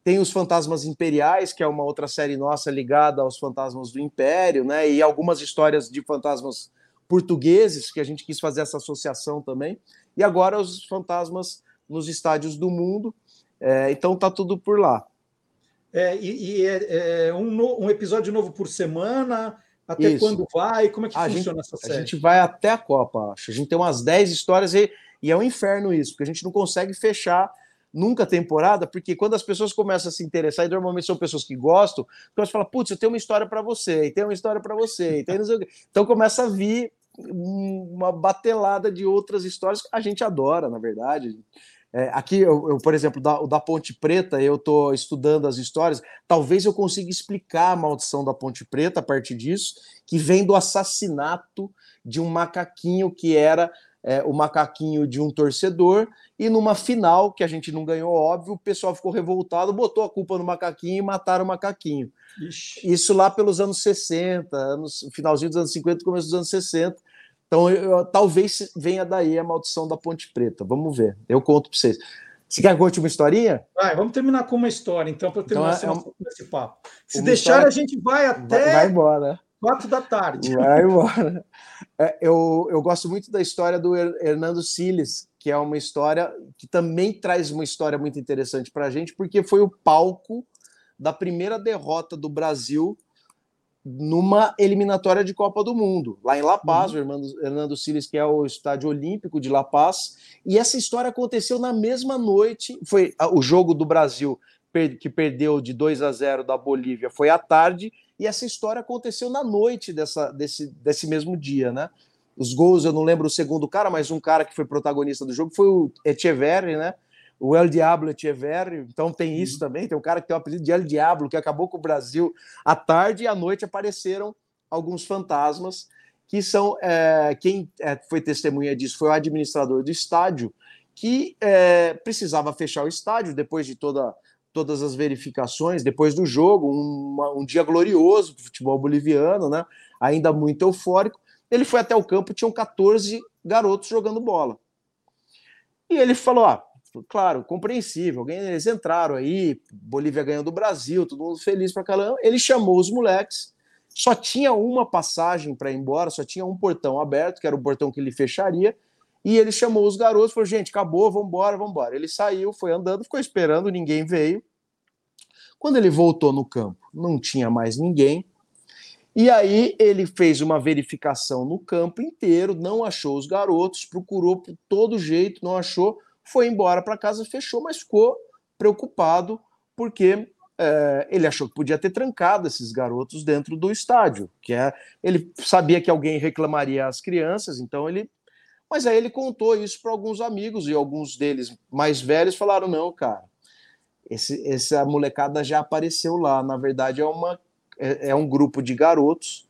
tem os Fantasmas Imperiais, que é uma outra série nossa ligada aos fantasmas do Império, né? E algumas histórias de fantasmas portugueses, que a gente quis fazer essa associação também. E agora os fantasmas nos estádios do mundo. É, então tá tudo por lá. É, e, e é, é um, um, episódio novo por semana. Até Isso. quando vai? Como é que a funciona gente, essa série? A gente vai até a Copa, acho. A gente tem umas 10 histórias e, e é um inferno isso, porque a gente não consegue fechar nunca a temporada, porque quando as pessoas começam a se interessar, e normalmente são pessoas que gostam, então você fala, putz, eu tenho uma história para você, e tem uma história para você, e tem então começa a vir uma batelada de outras histórias que a gente adora, na verdade. É, aqui, eu, eu, por exemplo, da, o da Ponte Preta, eu estou estudando as histórias. Talvez eu consiga explicar a maldição da Ponte Preta a partir disso, que vem do assassinato de um macaquinho que era é, o macaquinho de um torcedor. E numa final, que a gente não ganhou, óbvio, o pessoal ficou revoltado, botou a culpa no macaquinho e mataram o macaquinho. Ixi. Isso lá pelos anos 60, anos, finalzinho dos anos 50, começo dos anos 60. Então, eu, talvez venha daí a maldição da Ponte Preta. Vamos ver. Eu conto para vocês. Você quer que conte uma historinha? Vai, vamos terminar com uma história, então, para terminar então, é, é esse papo. Se deixar, história... a gente vai até. Vai, vai embora. Quatro da tarde. Vai embora. É, eu, eu gosto muito da história do Hernando Siles, que é uma história que também traz uma história muito interessante para a gente, porque foi o palco da primeira derrota do Brasil numa eliminatória de Copa do Mundo, lá em La Paz, uhum. o Hernando, Hernando Siles, que é o estádio olímpico de La Paz, e essa história aconteceu na mesma noite, foi o jogo do Brasil que perdeu de 2 a 0 da Bolívia foi à tarde, e essa história aconteceu na noite dessa, desse, desse mesmo dia, né? Os gols, eu não lembro o segundo cara, mas um cara que foi protagonista do jogo foi o Echeverri, né? O El Diablo Echeverri, então tem isso uhum. também, tem um cara que tem o apelido de El Diablo, que acabou com o Brasil à tarde e à noite apareceram alguns fantasmas, que são, é, quem é, foi testemunha disso foi o administrador do estádio, que é, precisava fechar o estádio depois de toda, todas as verificações, depois do jogo, um, um dia glorioso para o futebol boliviano, né? ainda muito eufórico, ele foi até o campo, tinham 14 garotos jogando bola. E ele falou: ah, claro, compreensível. Eles entraram aí, Bolívia ganhando do Brasil, todo mundo feliz para caramba. Ele chamou os moleques, só tinha uma passagem para ir embora, só tinha um portão aberto, que era o portão que ele fecharia. E ele chamou os garotos, falou: gente, acabou, vamos embora. Ele saiu, foi andando, ficou esperando, ninguém veio. Quando ele voltou no campo, não tinha mais ninguém. E aí ele fez uma verificação no campo inteiro, não achou os garotos, procurou por todo jeito, não achou foi embora para casa, fechou, mas ficou preocupado porque é, ele achou que podia ter trancado esses garotos dentro do estádio, que é ele sabia que alguém reclamaria às crianças, então ele mas aí ele contou isso para alguns amigos e alguns deles mais velhos falaram não, cara, esse, essa molecada já apareceu lá, na verdade é uma é, é um grupo de garotos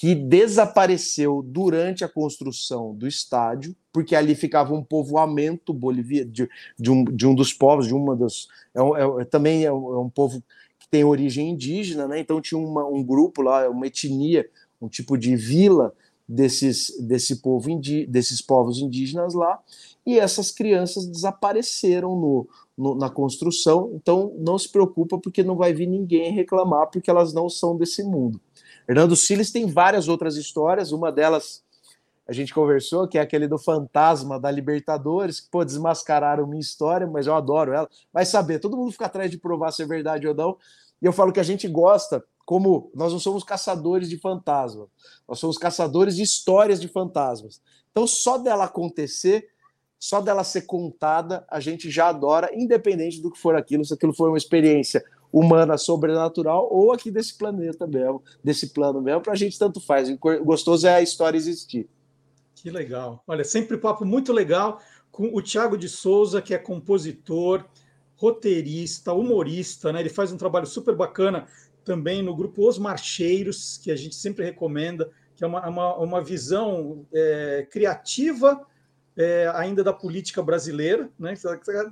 que desapareceu durante a construção do estádio, porque ali ficava um povoamento boliviano, de, de, um, de um dos povos, de uma das. É, é, também é um, é um, povo que tem origem indígena, né? então tinha uma, um grupo lá, uma etnia, um tipo de vila desses, desse povo indi, desses povos indígenas lá, e essas crianças desapareceram no, na construção, então não se preocupa, porque não vai vir ninguém reclamar, porque elas não são desse mundo. Hernando Siles tem várias outras histórias, uma delas a gente conversou, que é aquele do fantasma da Libertadores, que, pô, desmascararam minha história, mas eu adoro ela. Vai saber, todo mundo fica atrás de provar se é verdade ou não. E eu falo que a gente gosta, como nós não somos caçadores de fantasmas, nós somos caçadores de histórias de fantasmas. Então, só dela acontecer, só dela ser contada, a gente já adora, independente do que for aquilo, se aquilo for uma experiência humana sobrenatural ou aqui desse planeta mesmo, desse plano mesmo, para a gente tanto faz. O gostoso é a história existir. Que legal. Olha, sempre papo muito legal com o Tiago de Souza, que é compositor, roteirista, humorista, né? Ele faz um trabalho super bacana também no grupo Os Marcheiros, que a gente sempre recomenda, que é uma, uma, uma visão é, criativa é, ainda da política brasileira, né?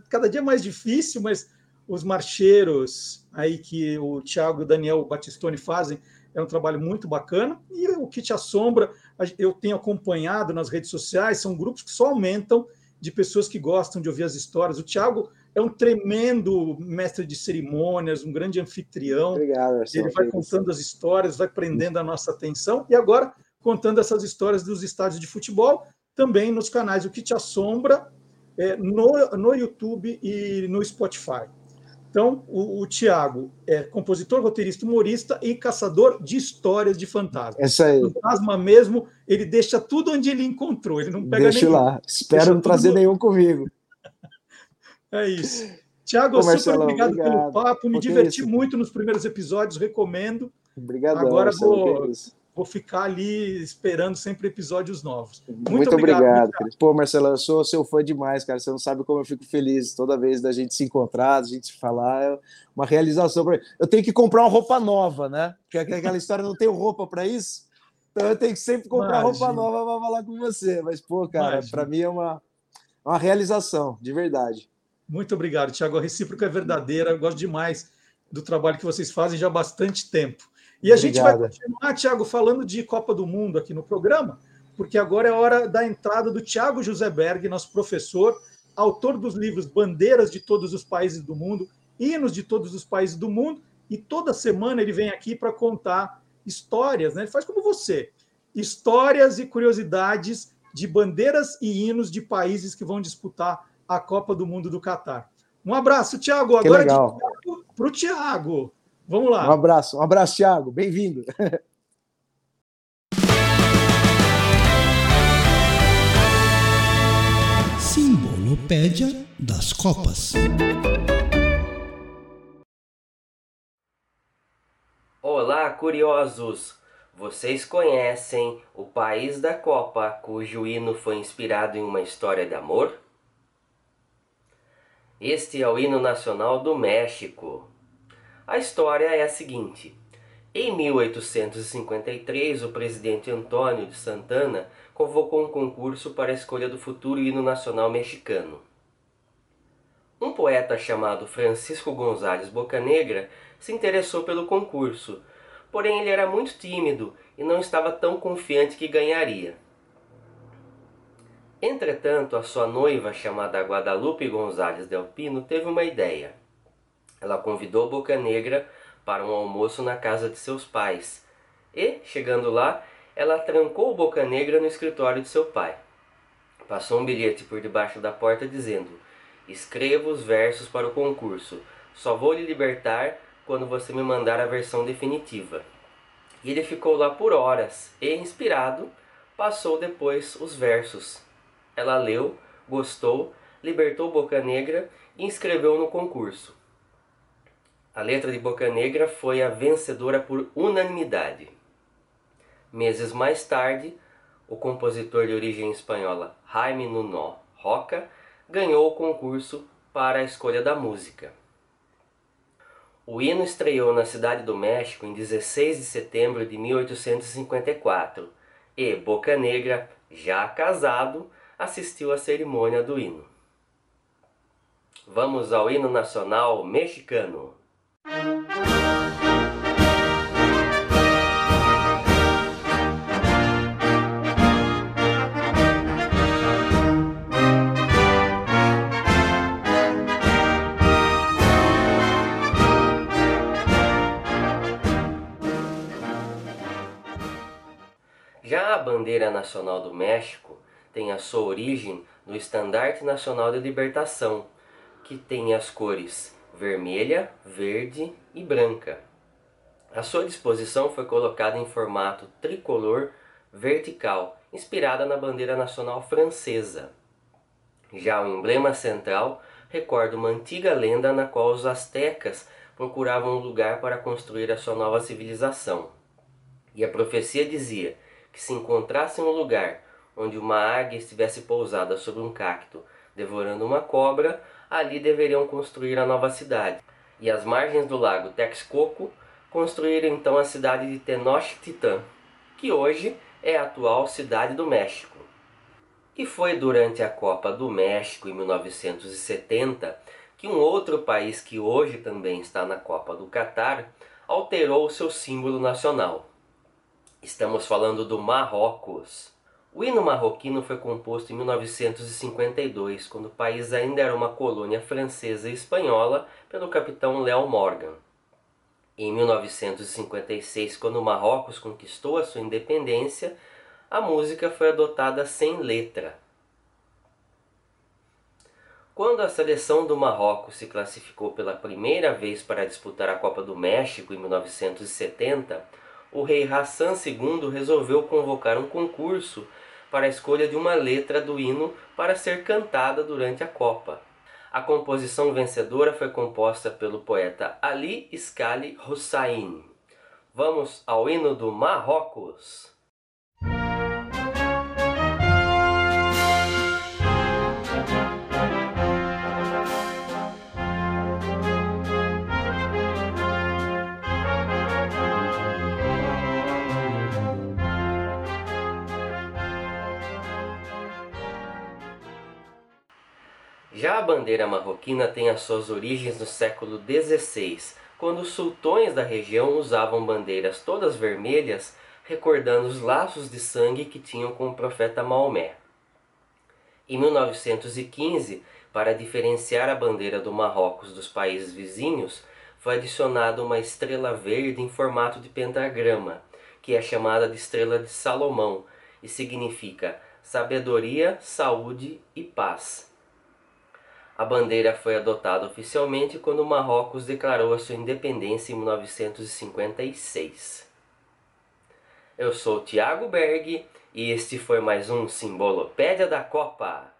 Cada dia é mais difícil, mas os marcheiros aí que o Tiago e o Daniel Batistoni fazem é um trabalho muito bacana. E o que te assombra, eu tenho acompanhado nas redes sociais, são grupos que só aumentam de pessoas que gostam de ouvir as histórias. O Tiago é um tremendo mestre de cerimônias, um grande anfitrião. Obrigado, Ele vai contando as histórias, vai prendendo a nossa atenção. E agora, contando essas histórias dos estádios de futebol, também nos canais O Que Te Assombra, é, no, no YouTube e no Spotify. Então, o, o Tiago é compositor, roteirista, humorista e caçador de histórias de fantasmas. Essa aí. Fantasma mesmo, ele deixa tudo onde ele encontrou, ele não pega Deixa nenhum. lá, espero não trazer nenhum comigo. É isso. Tiago, super obrigado, obrigado, pelo papo, me diverti isso, muito nos primeiros episódios, recomendo. Obrigado. Agora vou, vou ficar ali esperando sempre episódios novos. Muito, Muito obrigado. obrigado Pô, Marcelo, eu sou seu fã demais, cara. Você não sabe como eu fico feliz toda vez da gente se encontrar, da gente se falar. É uma realização. Eu tenho que comprar uma roupa nova, né? Porque aquela história não tenho roupa para isso. Então eu tenho que sempre comprar Imagina. roupa nova para falar com você. Mas, pô, cara, para mim é uma, uma realização, de verdade. Muito obrigado, Tiago. A recíproca é verdadeira. Eu gosto demais do trabalho que vocês fazem já há bastante tempo. E a Obrigado. gente vai continuar, Tiago, falando de Copa do Mundo aqui no programa, porque agora é hora da entrada do Tiago José Berg, nosso professor, autor dos livros Bandeiras de Todos os Países do Mundo, Hinos de Todos os Países do Mundo, e toda semana ele vem aqui para contar histórias, né? Ele faz como você, histórias e curiosidades de bandeiras e hinos de países que vão disputar a Copa do Mundo do Catar. Um abraço, Thiago. Agora para o Thiago. Vamos lá. Um abraço, um abraço, Thiago. Bem-vindo. Simbolopédia das Copas. Olá, curiosos! Vocês conhecem o país da Copa cujo hino foi inspirado em uma história de amor? Este é o hino nacional do México. A história é a seguinte: em 1853, o presidente Antônio de Santana convocou um concurso para a escolha do futuro hino nacional mexicano. Um poeta chamado Francisco González Bocanegra se interessou pelo concurso, porém ele era muito tímido e não estava tão confiante que ganharia. Entretanto, a sua noiva, chamada Guadalupe Gonzalez Del Pino, teve uma ideia. Ela convidou Boca Negra para um almoço na casa de seus pais e, chegando lá, ela trancou Boca Negra no escritório de seu pai. Passou um bilhete por debaixo da porta dizendo: Escreva os versos para o concurso. Só vou lhe libertar quando você me mandar a versão definitiva. E ele ficou lá por horas e, inspirado, passou depois os versos ela leu, gostou, libertou Boca Negra e inscreveu no concurso. A letra de Boca Negra foi a vencedora por unanimidade. Meses mais tarde, o compositor de origem espanhola Jaime Nuno Roca ganhou o concurso para a escolha da música. O hino estreou na Cidade do México em 16 de setembro de 1854 e Boca Negra, já casado, assistiu à cerimônia do hino. Vamos ao hino nacional mexicano. Já a bandeira nacional do México tem a sua origem no Estandarte Nacional de Libertação, que tem as cores vermelha, verde e branca. A sua disposição foi colocada em formato tricolor vertical, inspirada na bandeira nacional francesa. Já o emblema central recorda uma antiga lenda na qual os astecas procuravam um lugar para construir a sua nova civilização. E a profecia dizia que se encontrassem um lugar onde uma águia estivesse pousada sobre um cacto, devorando uma cobra, ali deveriam construir a nova cidade. E às margens do lago Texcoco, construíram então a cidade de Tenochtitlan, que hoje é a atual cidade do México. E foi durante a Copa do México em 1970 que um outro país que hoje também está na Copa do Catar alterou seu símbolo nacional. Estamos falando do Marrocos. O hino marroquino foi composto em 1952, quando o país ainda era uma colônia francesa e espanhola pelo capitão Léo Morgan. Em 1956, quando o Marrocos conquistou a sua independência, a música foi adotada sem letra. Quando a seleção do Marrocos se classificou pela primeira vez para disputar a Copa do México em 1970, o rei Hassan II resolveu convocar um concurso para a escolha de uma letra do hino para ser cantada durante a Copa. A composição vencedora foi composta pelo poeta Ali Iskali Hussain. Vamos ao hino do Marrocos. Já a bandeira marroquina tem as suas origens no século XVI, quando os sultões da região usavam bandeiras todas vermelhas, recordando os laços de sangue que tinham com o profeta Maomé. Em 1915, para diferenciar a bandeira do Marrocos dos países vizinhos, foi adicionada uma estrela verde em formato de pentagrama, que é chamada de estrela de Salomão e significa sabedoria, saúde e paz. A bandeira foi adotada oficialmente quando Marrocos declarou a sua independência em 1956. Eu sou Tiago Berg e este foi mais um Simbolopédia da Copa.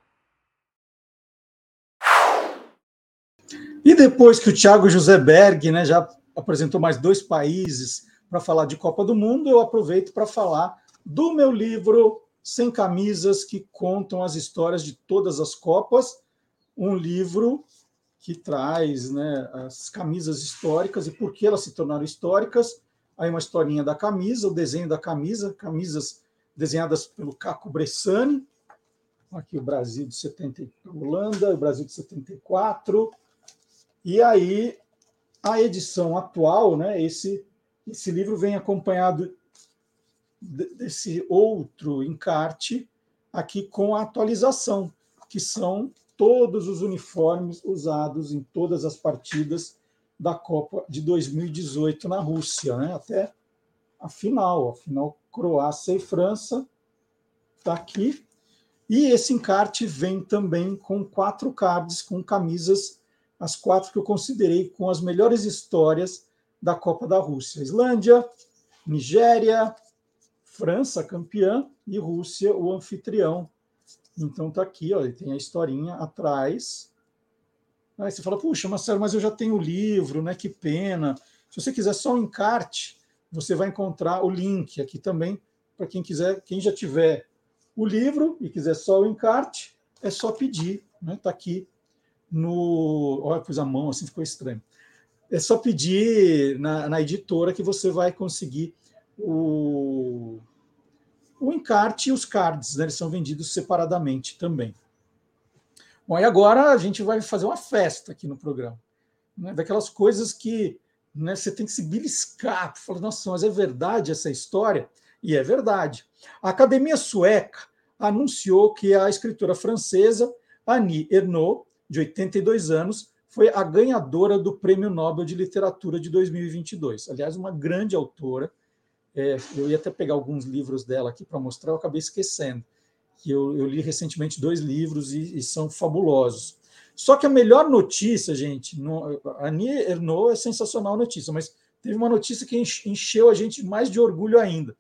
E depois que o Thiago José Berg né, já apresentou mais dois países para falar de Copa do Mundo, eu aproveito para falar do meu livro Sem Camisas, que contam as histórias de todas as Copas um livro que traz né, as camisas históricas e por que elas se tornaram históricas. Aí uma historinha da camisa, o desenho da camisa, camisas desenhadas pelo Caco Bressani. Aqui o Brasil de 70, Holanda, o Brasil de 74. E aí a edição atual, né, esse esse livro vem acompanhado desse outro encarte aqui com a atualização, que são todos os uniformes usados em todas as partidas da Copa de 2018 na Rússia, né? até a final, a final Croácia e França está aqui. E esse encarte vem também com quatro cards, com camisas, as quatro que eu considerei com as melhores histórias da Copa da Rússia: Islândia, Nigéria, França campeã e Rússia o anfitrião então tá aqui, ó, tem a historinha atrás. Aí você fala, puxa, Marcelo, mas eu já tenho o livro, né? Que pena. Se você quiser só um encarte, você vai encontrar o link aqui também para quem quiser, quem já tiver o livro e quiser só o encarte, é só pedir, né? Tá aqui no, olha, pus a mão assim ficou estranho. É só pedir na, na editora que você vai conseguir o, o encarte e os cards, né, eles são vendidos separadamente também. Bom, e agora a gente vai fazer uma festa aqui no programa. Né, daquelas coisas que né, você tem que se beliscar, falar, nossa, mas é verdade essa história? E é verdade. A Academia Sueca anunciou que a escritora francesa Annie Ernaux, de 82 anos, foi a ganhadora do Prêmio Nobel de Literatura de 2022. Aliás, uma grande autora, é, eu ia até pegar alguns livros dela aqui para mostrar, eu acabei esquecendo. Que eu, eu li recentemente dois livros e, e, são fabulosos. Só que a melhor notícia, gente, no, a Annie Ernaux é sensacional notícia, mas teve uma notícia que encheu a gente mais de orgulho ainda.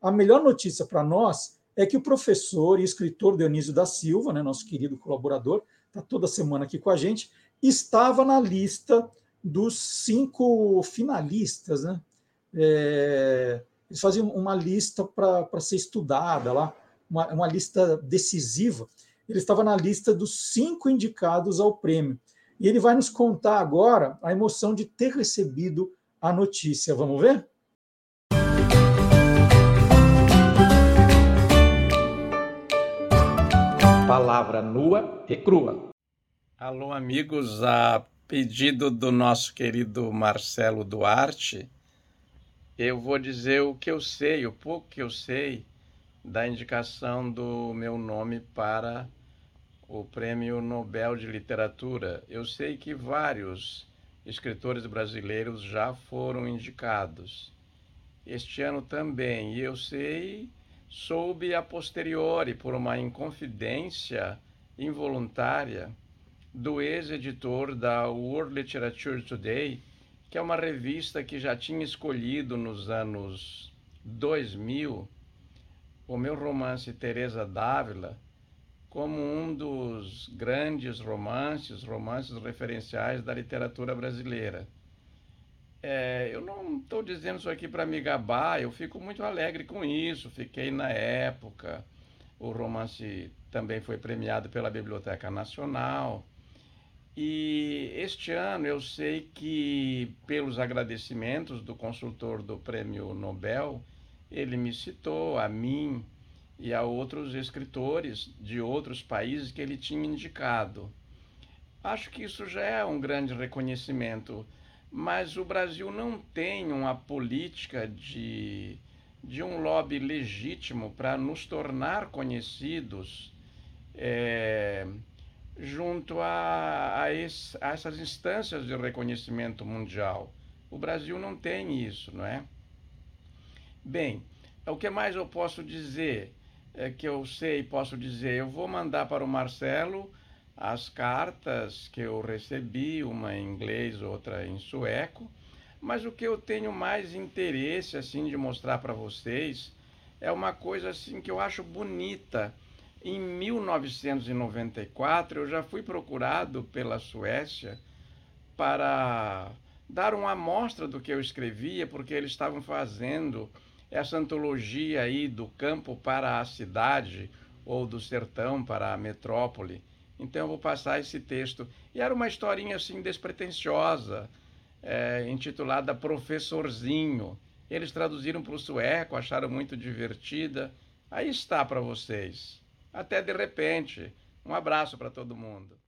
A melhor notícia para nós é que o professor e escritor Dionísio da Silva, né, nosso querido colaborador, está toda semana aqui com a gente, estava na lista dos cinco finalistas, né? É, eles faziam uma lista para ser estudada lá, uma, uma lista decisiva. Ele estava na lista dos cinco indicados ao prêmio. E ele vai nos contar agora a emoção de ter recebido a notícia. Vamos ver? Palavra nua e crua. Alô, amigos. A pedido do nosso querido Marcelo Duarte, eu vou dizer o que eu sei, o pouco que eu sei da indicação do meu nome para o Prêmio Nobel de Literatura. Eu sei que vários escritores brasileiros já foram indicados. Este ano também, e eu sei, soube a posteriori, por uma inconfidência involuntária, do ex-editor da World Literature Today, que é uma revista que já tinha escolhido nos anos 2000 o meu romance Teresa Dávila como um dos grandes romances, romances referenciais da literatura brasileira. É, eu não estou dizendo isso aqui para me gabar, eu fico muito alegre com isso. Fiquei na época. O romance também foi premiado pela Biblioteca Nacional. E este ano eu sei que, pelos agradecimentos do consultor do Prêmio Nobel, ele me citou a mim e a outros escritores de outros países que ele tinha indicado. Acho que isso já é um grande reconhecimento, mas o Brasil não tem uma política de, de um lobby legítimo para nos tornar conhecidos. É, junto a, a, esse, a essas instâncias de reconhecimento mundial. O Brasil não tem isso, não é? Bem, o que mais eu posso dizer? É que eu sei, posso dizer, eu vou mandar para o Marcelo as cartas que eu recebi, uma em inglês, outra em sueco, mas o que eu tenho mais interesse assim de mostrar para vocês é uma coisa assim que eu acho bonita em 1994, eu já fui procurado pela Suécia para dar uma amostra do que eu escrevia, porque eles estavam fazendo essa antologia aí do campo para a cidade ou do sertão para a metrópole. Então eu vou passar esse texto. E era uma historinha assim despretensiosa, é, intitulada Professorzinho. Eles traduziram para o sueco, acharam muito divertida. Aí está para vocês. Até de repente. Um abraço para todo mundo.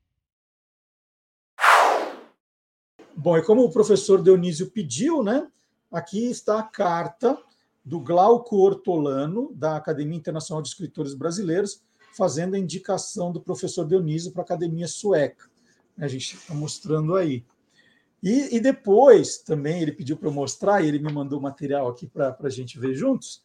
Bom, e como o professor Dionísio pediu, né? Aqui está a carta do Glauco Ortolano, da Academia Internacional de Escritores Brasileiros, fazendo a indicação do professor Dionísio para a Academia Sueca. A gente está mostrando aí. E, e, depois também ele pediu para eu mostrar, e ele me mandou o material aqui para a gente ver juntos.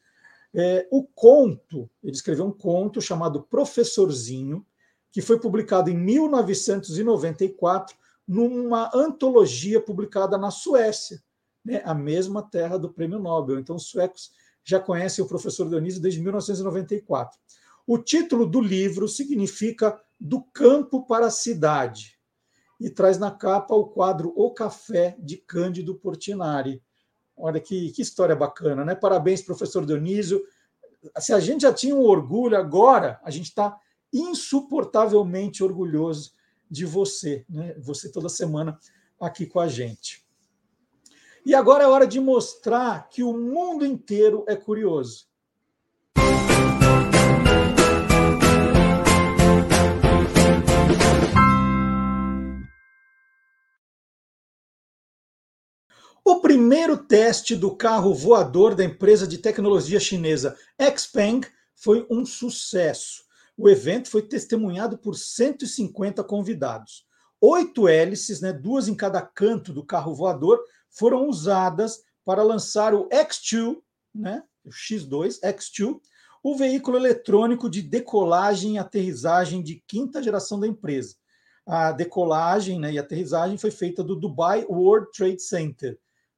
É, o conto, ele escreveu um conto chamado Professorzinho, que foi publicado em 1994 numa antologia publicada na Suécia, né, a mesma terra do Prêmio Nobel. Então, os suecos já conhecem o professor Dionísio desde 1994. O título do livro significa Do Campo para a Cidade e traz na capa o quadro O Café de Cândido Portinari. Olha que, que história bacana, né? Parabéns, professor Dionísio. Se a gente já tinha um orgulho, agora a gente está insuportavelmente orgulhoso de você, né? Você toda semana aqui com a gente. E agora é hora de mostrar que o mundo inteiro é curioso. O primeiro teste do carro voador da empresa de tecnologia chinesa Xpeng foi um sucesso. O evento foi testemunhado por 150 convidados. Oito hélices, né, duas em cada canto do carro voador, foram usadas para lançar o X2, né, o X2, X2, o veículo eletrônico de decolagem e aterrissagem de quinta geração da empresa. A decolagem né, e aterrissagem foi feita do Dubai World Trade Center,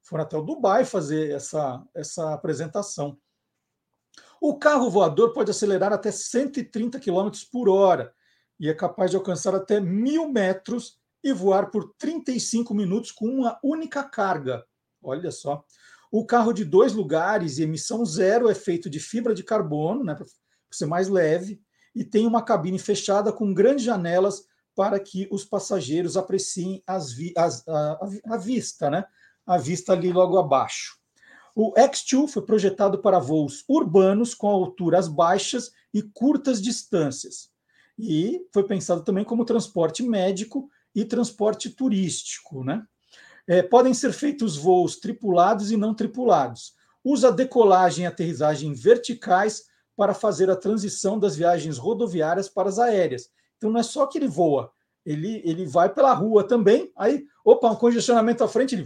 foram até o Dubai fazer essa, essa apresentação. O carro voador pode acelerar até 130 km por hora e é capaz de alcançar até mil metros e voar por 35 minutos com uma única carga. Olha só. O carro de dois lugares e emissão zero é feito de fibra de carbono, né, para ser mais leve, e tem uma cabine fechada com grandes janelas para que os passageiros apreciem as vi as, a, a, vista, né? À vista ali logo abaixo. O X2 foi projetado para voos urbanos com alturas baixas e curtas distâncias. E foi pensado também como transporte médico e transporte turístico. Né? É, podem ser feitos voos tripulados e não tripulados. Usa decolagem e aterrissagem verticais para fazer a transição das viagens rodoviárias para as aéreas. Então não é só que ele voa, ele, ele vai pela rua também, aí, opa, um congestionamento à frente, ele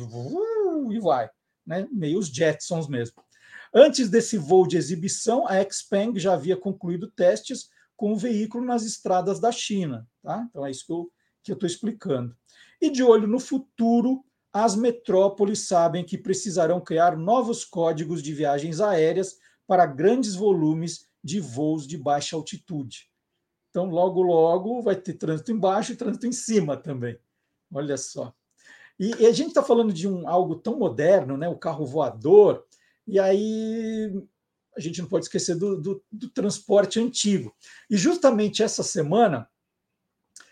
e vai, né? meio os Jetsons mesmo. Antes desse voo de exibição, a Xpeng já havia concluído testes com o veículo nas estradas da China. Tá? Então é isso que eu estou explicando. E de olho no futuro, as metrópoles sabem que precisarão criar novos códigos de viagens aéreas para grandes volumes de voos de baixa altitude. Então, logo, logo vai ter trânsito embaixo e trânsito em cima também. Olha só. E, e a gente está falando de um algo tão moderno, né? O carro voador, e aí a gente não pode esquecer do, do, do transporte antigo. E justamente essa semana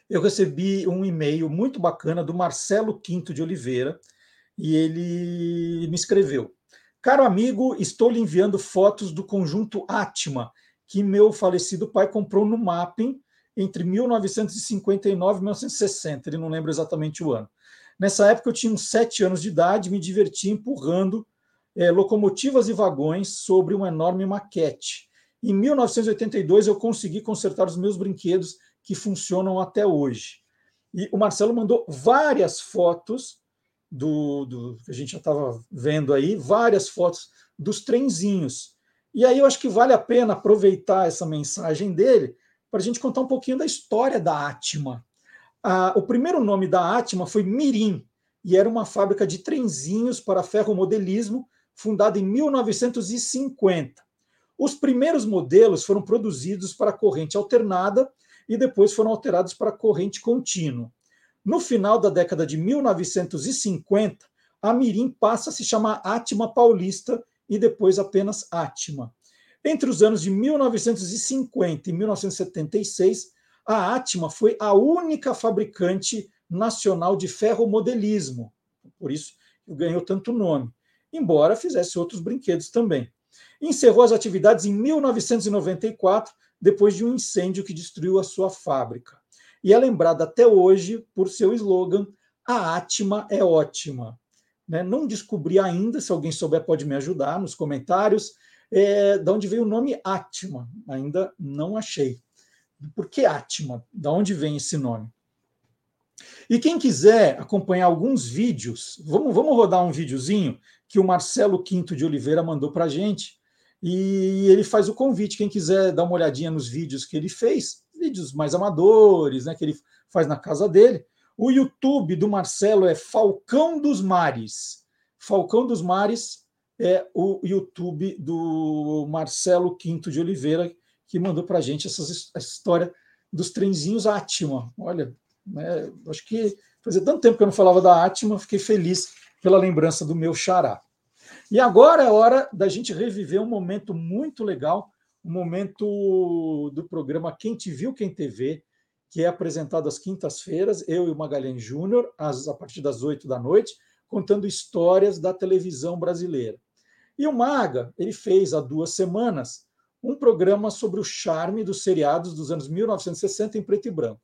eu recebi um e-mail muito bacana do Marcelo Quinto de Oliveira, e ele me escreveu: Caro amigo, estou lhe enviando fotos do conjunto Atma, que meu falecido pai comprou no Mapping entre 1959 e 1960, ele não lembra exatamente o ano. Nessa época eu tinha uns sete anos de idade, me divertia empurrando é, locomotivas e vagões sobre uma enorme maquete. Em 1982 eu consegui consertar os meus brinquedos que funcionam até hoje. E o Marcelo mandou várias fotos do, do que a gente já estava vendo aí, várias fotos dos trenzinhos. E aí eu acho que vale a pena aproveitar essa mensagem dele para a gente contar um pouquinho da história da Atma. Ah, o primeiro nome da Atma foi Mirim, e era uma fábrica de trenzinhos para ferromodelismo fundada em 1950. Os primeiros modelos foram produzidos para corrente alternada e depois foram alterados para corrente contínua. No final da década de 1950, a Mirim passa a se chamar Atma Paulista e depois apenas Atma. Entre os anos de 1950 e 1976, a Atma foi a única fabricante nacional de ferromodelismo, por isso ganhou tanto nome, embora fizesse outros brinquedos também. Encerrou as atividades em 1994, depois de um incêndio que destruiu a sua fábrica. E é lembrada até hoje por seu slogan: A Atma é ótima. Né? Não descobri ainda, se alguém souber, pode me ajudar nos comentários é, de onde veio o nome Atma. Ainda não achei. Por que Atma? De onde vem esse nome? E quem quiser acompanhar alguns vídeos, vamos, vamos rodar um videozinho que o Marcelo Quinto de Oliveira mandou para a gente. E ele faz o convite. Quem quiser dar uma olhadinha nos vídeos que ele fez, vídeos mais amadores, né, que ele faz na casa dele. O YouTube do Marcelo é Falcão dos Mares. Falcão dos Mares é o YouTube do Marcelo Quinto de Oliveira, que mandou para a gente essa história dos trenzinhos Atma. Olha, né, acho que fazia tanto tempo que eu não falava da Atma, fiquei feliz pela lembrança do meu xará. E agora é hora da gente reviver um momento muito legal, um momento do programa Quem Te Viu, Quem TV, que é apresentado às quintas-feiras, eu e o Magalhães Júnior, a partir das oito da noite, contando histórias da televisão brasileira. E o Maga, ele fez há duas semanas um programa sobre o charme dos seriados dos anos 1960 em preto e branco.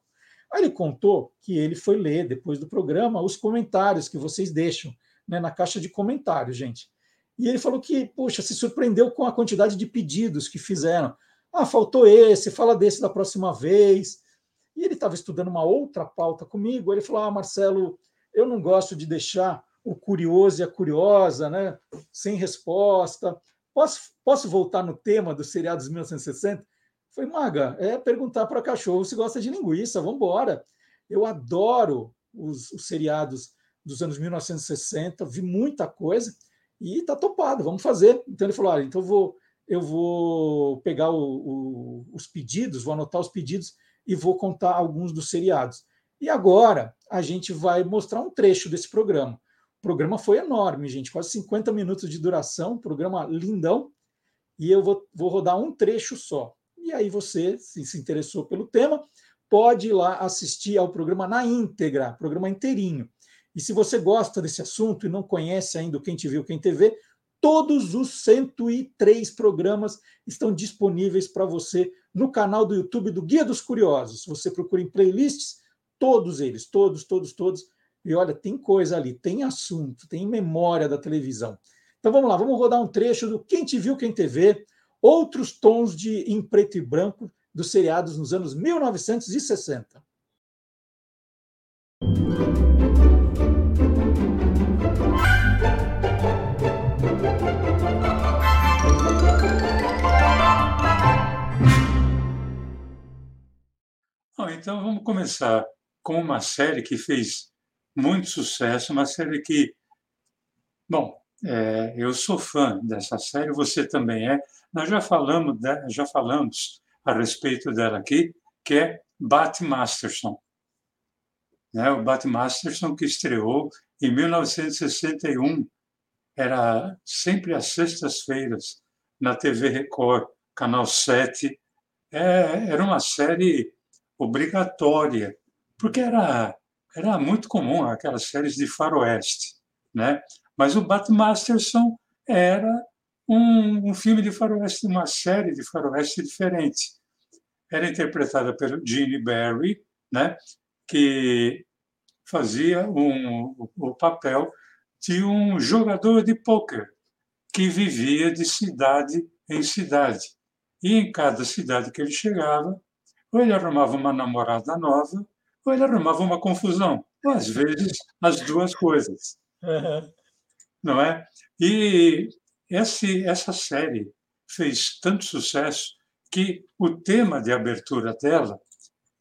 Aí ele contou que ele foi ler, depois do programa, os comentários que vocês deixam né, na caixa de comentários, gente. E ele falou que, poxa, se surpreendeu com a quantidade de pedidos que fizeram. Ah, faltou esse, fala desse da próxima vez. E ele estava estudando uma outra pauta comigo. Ele falou: Ah, Marcelo, eu não gosto de deixar o curioso e a curiosa, né? sem resposta. Posso, posso voltar no tema dos seriados de 1960? Foi, Maga, é perguntar para cachorro se gosta de linguiça, vamos embora. Eu adoro os, os seriados dos anos 1960, vi muita coisa e está topado, vamos fazer. Então ele falou: ah, então eu vou, eu vou pegar o, o, os pedidos, vou anotar os pedidos e vou contar alguns dos seriados. E agora a gente vai mostrar um trecho desse programa. O programa foi enorme, gente, quase 50 minutos de duração, programa lindão, e eu vou, vou rodar um trecho só. E aí você, se se interessou pelo tema, pode ir lá assistir ao programa na íntegra, programa inteirinho. E se você gosta desse assunto e não conhece ainda o Quem Te Viu, Quem TV, todos os 103 programas estão disponíveis para você no canal do YouTube do Guia dos Curiosos. Você procura em playlists, todos eles, todos, todos, todos, e olha, tem coisa ali, tem assunto, tem memória da televisão. Então vamos lá, vamos rodar um trecho do Quem Te Viu, Quem TV, outros tons de em preto e branco dos seriados nos anos 1960. Bom, então vamos começar com uma série que fez muito sucesso, uma série que, bom, é, eu sou fã dessa série, você também é. Nós já falamos, de, já falamos a respeito dela aqui, que é Bat Masterson. Né? O Bat Masterson que estreou em 1961, era sempre às sextas-feiras, na TV Record, Canal 7. É, era uma série obrigatória, porque era, era muito comum aquelas séries de faroeste. Né? Mas o Bat Masterson era um, um filme de faroeste, uma série de faroeste diferente. Era interpretada pelo Gene Barry, né? que fazia um, o papel de um jogador de pôquer que vivia de cidade em cidade. E em cada cidade que ele chegava, ou ele arrumava uma namorada nova, ou ele arrumava uma confusão. Ou, às vezes, as duas coisas. Uhum. Não é? E esse, essa série fez tanto sucesso que o tema de abertura dela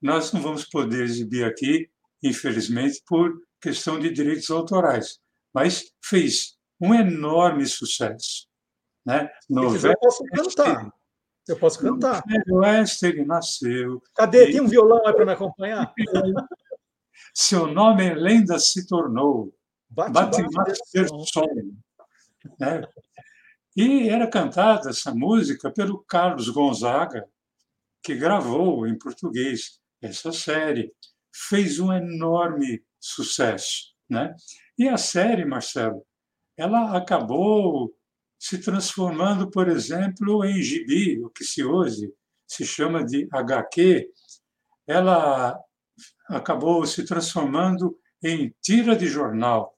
nós não vamos poder exibir aqui, infelizmente, por questão de direitos autorais mas fez um enorme sucesso. Né? Novela eu posso cantar. Eu posso cantar. No Oeste ele nasceu. Cadê? Tem um violão aí para me acompanhar? Seu nome em lenda se tornou. Bate, bate, som. Né? E era cantada essa música pelo Carlos Gonzaga, que gravou em português essa série. Fez um enorme sucesso. Né? E a série, Marcelo, ela acabou se transformando, por exemplo, em gibi, o que se hoje se chama de HQ. Ela acabou se transformando em tira de jornal,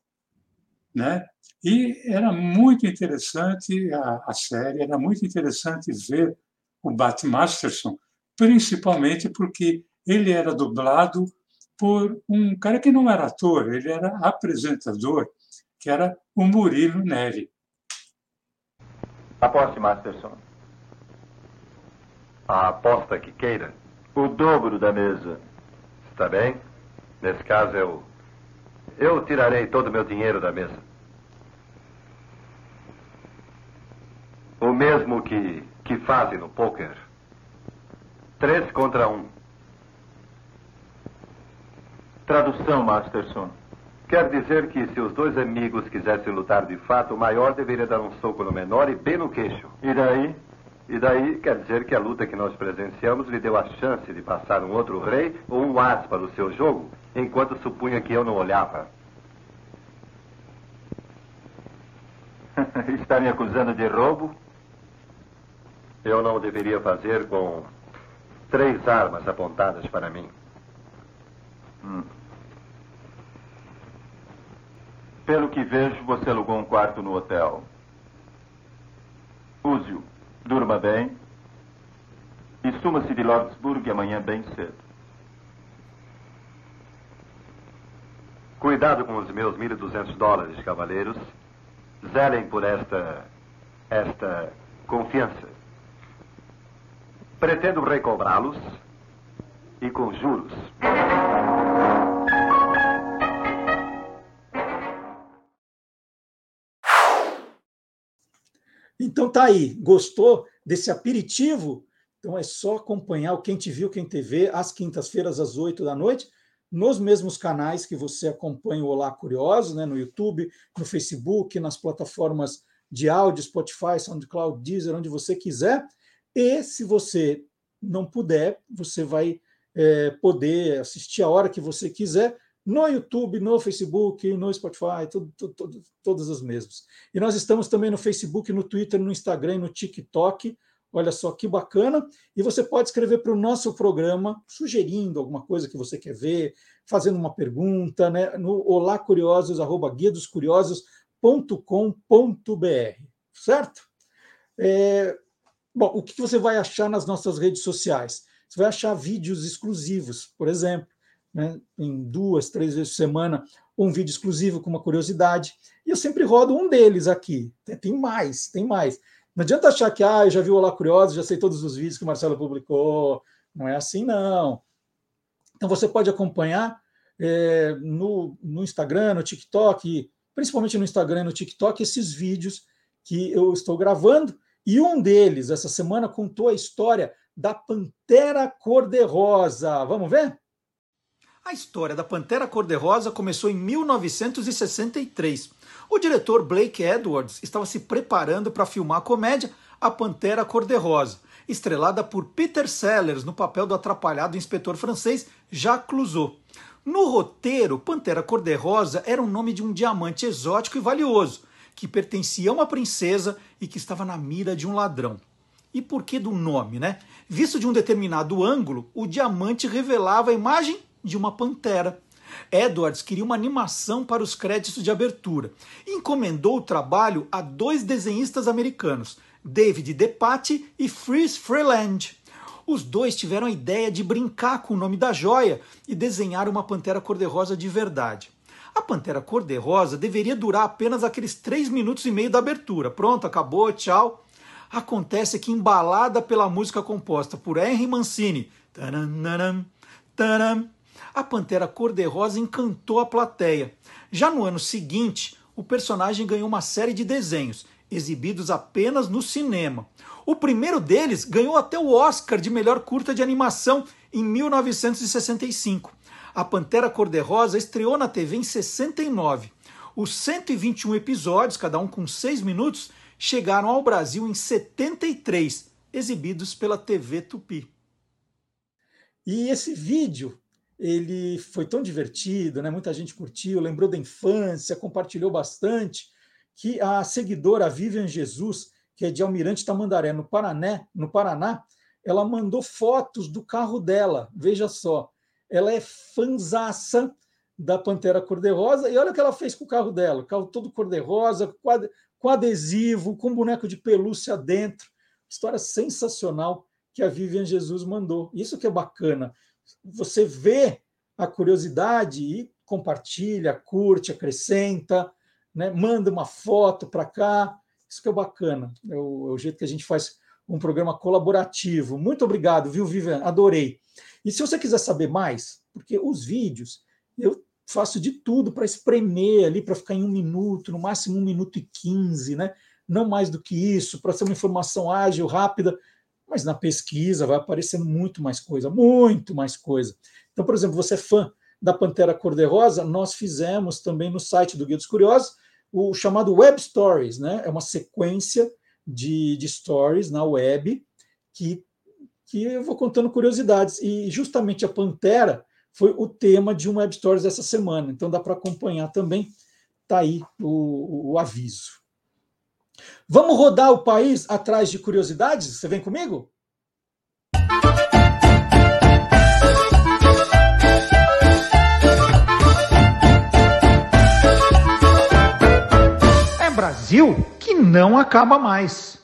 né? E era muito interessante a, a série, era muito interessante ver o Bat Masterson, principalmente porque ele era dublado por um cara que não era ator, ele era apresentador, que era o Murilo Neri. Aposte, Masterson. A aposta que queira. O dobro da mesa. Está bem? Nesse caso, eu. Eu tirarei todo o meu dinheiro da mesa. O mesmo que, que fazem no poker. Três contra um. Tradução, Masterson. Quer dizer que se os dois amigos quisessem lutar de fato, o maior deveria dar um soco no menor e bem no queixo. E daí? E daí quer dizer que a luta que nós presenciamos lhe deu a chance de passar um outro rei ou um as para o seu jogo, enquanto supunha que eu não olhava. Está me acusando de roubo? Eu não deveria fazer com três armas apontadas para mim. Hum. Pelo que vejo, você alugou um quarto no hotel. Use-o. Durma bem. E suma-se de Lordsburg amanhã bem cedo. Cuidado com os meus 1.200 dólares, cavaleiros. Zelem por esta. esta confiança. Pretendo recobrá-los e com juros. Então tá aí, gostou desse aperitivo? Então é só acompanhar o Quem Te Viu, Quem TV, às quintas-feiras, às oito da noite, nos mesmos canais que você acompanha o Olá Curiosos, né, no YouTube, no Facebook, nas plataformas de áudio, Spotify, SoundCloud, Deezer, onde você quiser. E se você não puder, você vai é, poder assistir a hora que você quiser no YouTube, no Facebook, no Spotify, tudo, tudo, tudo, todas as mesmas. E nós estamos também no Facebook, no Twitter, no Instagram e no TikTok. Olha só que bacana. E você pode escrever para o nosso programa, sugerindo alguma coisa que você quer ver, fazendo uma pergunta, né? No Olá Curiosos, arroba guia dos curiosos.com.br, certo? É... Bom, o que você vai achar nas nossas redes sociais? Você vai achar vídeos exclusivos, por exemplo né, em duas, três vezes por semana, um vídeo exclusivo com uma curiosidade. E eu sempre rodo um deles aqui. Tem mais, tem mais. Não adianta achar que ah, eu já vi o Olá Curioso, já sei todos os vídeos que o Marcelo publicou. Não é assim, não. Então você pode acompanhar é, no, no Instagram, no TikTok, principalmente no Instagram e no TikTok, esses vídeos que eu estou gravando. E um deles, essa semana, contou a história da Pantera Cor-de-Rosa. Vamos ver? A história da Pantera Cor-de-Rosa começou em 1963. O diretor Blake Edwards estava se preparando para filmar a comédia A Pantera Cor-de-Rosa, estrelada por Peter Sellers no papel do atrapalhado inspetor francês Jacques Clouseau. No roteiro, Pantera Cor-de-Rosa era o nome de um diamante exótico e valioso, que pertencia a uma princesa e que estava na mira de um ladrão. E por que do nome, né? Visto de um determinado ângulo, o diamante revelava a imagem de uma pantera. Edwards queria uma animação para os créditos de abertura e encomendou o trabalho a dois desenhistas americanos, David DePatie e Fritz Freeland. Os dois tiveram a ideia de brincar com o nome da joia e desenhar uma pantera cor-de-rosa de verdade. A pantera cor-de-rosa deveria durar apenas aqueles três minutos e meio da abertura. Pronto, acabou, tchau. Acontece que, embalada pela música composta por Henry Mancini, taranam, taranam, a Pantera Cor-de-Rosa encantou a plateia. Já no ano seguinte, o personagem ganhou uma série de desenhos, exibidos apenas no cinema. O primeiro deles ganhou até o Oscar de melhor curta de animação em 1965. A Pantera Cor-de-Rosa estreou na TV em 69. Os 121 episódios, cada um com 6 minutos, chegaram ao Brasil em 73, exibidos pela TV Tupi. E esse vídeo ele foi tão divertido, né? muita gente curtiu, lembrou da infância, compartilhou bastante, que a seguidora Vivian Jesus, que é de Almirante Tamandaré, no Paraná, no Paraná, ela mandou fotos do carro dela. Veja só, ela é fanzaça da Pantera Cor-de-Rosa, e olha o que ela fez com o carro dela: o carro todo cor-de-rosa, com adesivo, com boneco de pelúcia dentro. História sensacional que a Vivian Jesus mandou. Isso que é bacana você vê a curiosidade e compartilha, curte, acrescenta, né? manda uma foto para cá. Isso que é bacana. É o, é o, jeito que a gente faz um programa colaborativo. Muito obrigado, viu, Vivian? Adorei. E se você quiser saber mais, porque os vídeos eu faço de tudo para espremer ali, para ficar em um minuto, no máximo um minuto e quinze, né? Não mais do que isso, para ser uma informação ágil, rápida mas na pesquisa vai aparecendo muito mais coisa, muito mais coisa. Então, por exemplo, você é fã da Pantera Cor-de-Rosa, nós fizemos também no site do Guia dos Curiosos o chamado Web Stories, né? É uma sequência de, de stories na web que, que eu vou contando curiosidades. E justamente a Pantera foi o tema de um Web Stories essa semana, então dá para acompanhar também. Tá aí o, o aviso. Vamos rodar o país atrás de curiosidades? Você vem comigo? É Brasil que não acaba mais.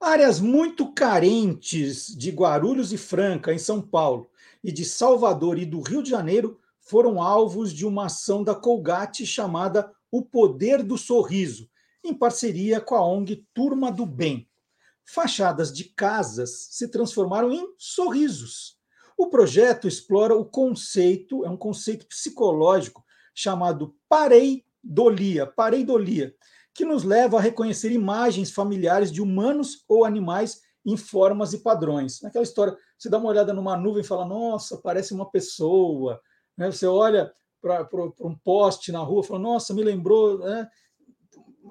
Áreas muito carentes de Guarulhos e Franca, em São Paulo, e de Salvador e do Rio de Janeiro foram alvos de uma ação da Colgate chamada o Poder do Sorriso, em parceria com a ONG Turma do Bem. Fachadas de casas se transformaram em sorrisos. O projeto explora o conceito, é um conceito psicológico chamado pareidolia, pareidolia, que nos leva a reconhecer imagens familiares de humanos ou animais em formas e padrões. Naquela história, você dá uma olhada numa nuvem e fala: "Nossa, parece uma pessoa". Né? Você olha para um poste na rua, falou, nossa, me lembrou. Né?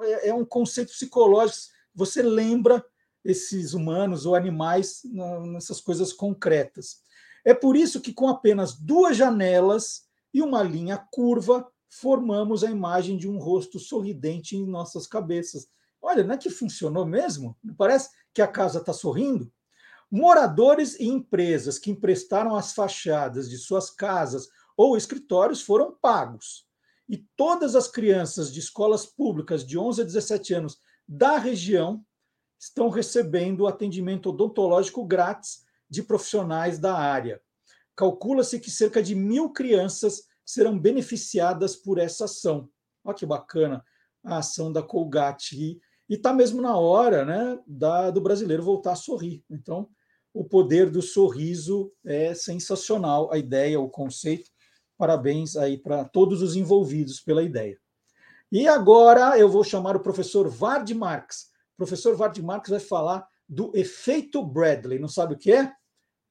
É, é um conceito psicológico. Você lembra esses humanos ou animais nessas coisas concretas. É por isso que, com apenas duas janelas e uma linha curva, formamos a imagem de um rosto sorridente em nossas cabeças. Olha, não é que funcionou mesmo? Parece que a casa está sorrindo? Moradores e empresas que emprestaram as fachadas de suas casas ou escritórios foram pagos. E todas as crianças de escolas públicas de 11 a 17 anos da região estão recebendo atendimento odontológico grátis de profissionais da área. Calcula-se que cerca de mil crianças serão beneficiadas por essa ação. Olha que bacana a ação da Colgate. E está mesmo na hora né, da, do brasileiro voltar a sorrir. Então, o poder do sorriso é sensacional, a ideia, o conceito. Parabéns aí para todos os envolvidos pela ideia. E agora eu vou chamar o professor Vard Marx. O professor Vard Marx vai falar do efeito Bradley. Não sabe o que é?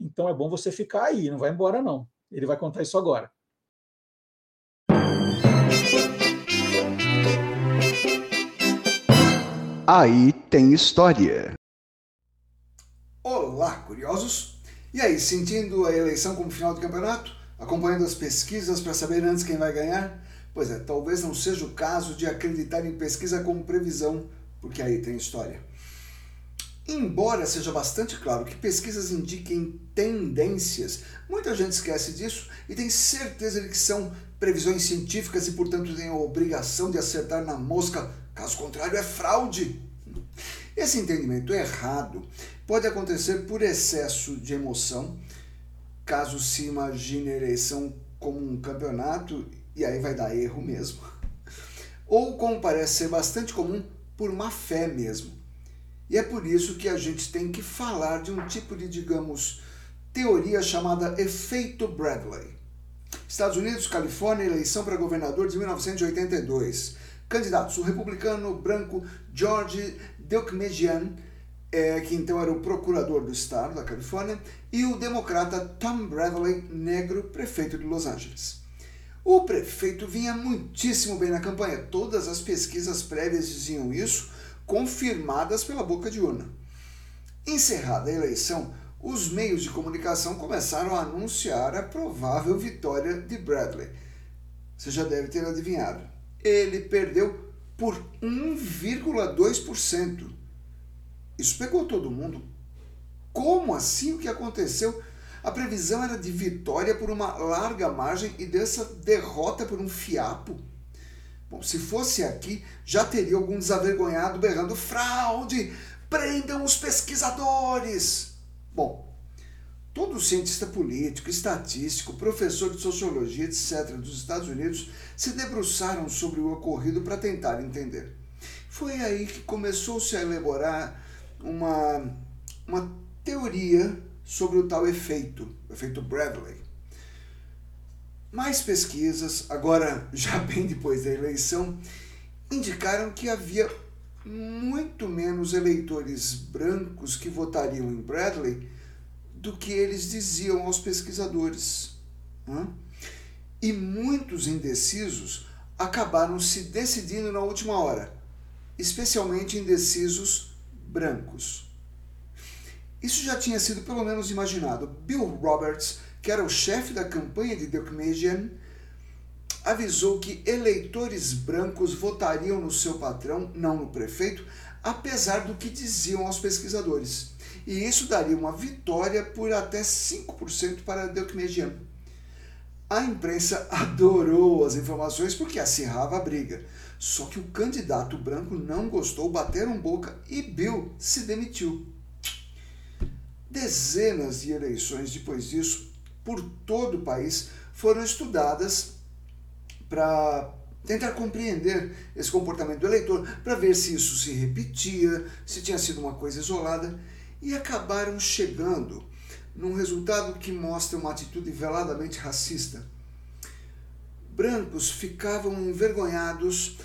Então é bom você ficar aí, não vai embora não. Ele vai contar isso agora. Aí tem história. Olá, curiosos! E aí, sentindo a eleição como final de campeonato? Acompanhando as pesquisas para saber antes quem vai ganhar? Pois é, talvez não seja o caso de acreditar em pesquisa como previsão, porque aí tem história. Embora seja bastante claro que pesquisas indiquem tendências, muita gente esquece disso e tem certeza de que são previsões científicas e, portanto, tem a obrigação de acertar na mosca, caso contrário, é fraude. Esse entendimento errado pode acontecer por excesso de emoção, caso se imagine a eleição como um campeonato e aí vai dar erro mesmo. Ou como parece ser bastante comum, por má fé mesmo. E é por isso que a gente tem que falar de um tipo de, digamos, teoria chamada efeito Bradley. Estados Unidos, Califórnia, eleição para governador de 1982. Candidatos: o republicano branco George Deukmejian, é, que então era o procurador do estado da Califórnia, e o democrata Tom Bradley, negro, prefeito de Los Angeles. O prefeito vinha muitíssimo bem na campanha, todas as pesquisas prévias diziam isso, confirmadas pela boca de urna. Encerrada a eleição, os meios de comunicação começaram a anunciar a provável vitória de Bradley. Você já deve ter adivinhado. Ele perdeu por 1,2%. Isso pegou todo mundo. Como assim o que aconteceu? A previsão era de vitória por uma larga margem e dessa derrota por um fiapo. Bom, se fosse aqui, já teria algum desavergonhado berrando fraude, prendam os pesquisadores. Bom, todo cientista político, estatístico, professor de sociologia, etc., dos Estados Unidos se debruçaram sobre o ocorrido para tentar entender. Foi aí que começou-se a elaborar uma, uma teoria sobre o tal efeito, o efeito Bradley. Mais pesquisas, agora já bem depois da eleição, indicaram que havia muito menos eleitores brancos que votariam em Bradley do que eles diziam aos pesquisadores. E muitos indecisos acabaram se decidindo na última hora, especialmente indecisos brancos. Isso já tinha sido pelo menos imaginado. Bill Roberts, que era o chefe da campanha de Deukmejian, avisou que eleitores brancos votariam no seu patrão, não no prefeito, apesar do que diziam aos pesquisadores. E isso daria uma vitória por até 5% para Deukmejian. A imprensa adorou as informações porque acirrava a briga. Só que o candidato branco não gostou, bateram boca e Bill se demitiu. Dezenas de eleições depois disso, por todo o país, foram estudadas para tentar compreender esse comportamento do eleitor, para ver se isso se repetia, se tinha sido uma coisa isolada, e acabaram chegando num resultado que mostra uma atitude veladamente racista. Brancos ficavam envergonhados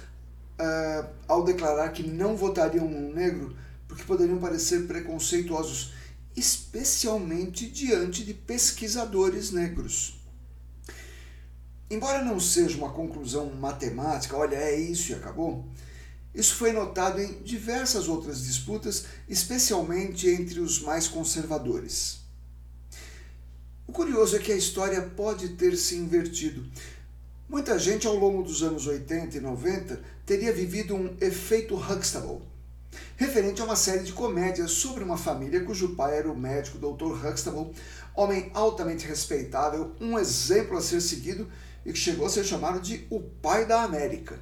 uh, ao declarar que não votariam no negro porque poderiam parecer preconceituosos especialmente diante de pesquisadores negros. Embora não seja uma conclusão matemática, olha, é isso e acabou, isso foi notado em diversas outras disputas, especialmente entre os mais conservadores. O curioso é que a história pode ter se invertido. Muita gente ao longo dos anos 80 e 90 teria vivido um efeito Huxtable referente a uma série de comédias sobre uma família cujo pai era o médico Dr. Huxtable, homem altamente respeitável, um exemplo a ser seguido e que chegou a ser chamado de o pai da América.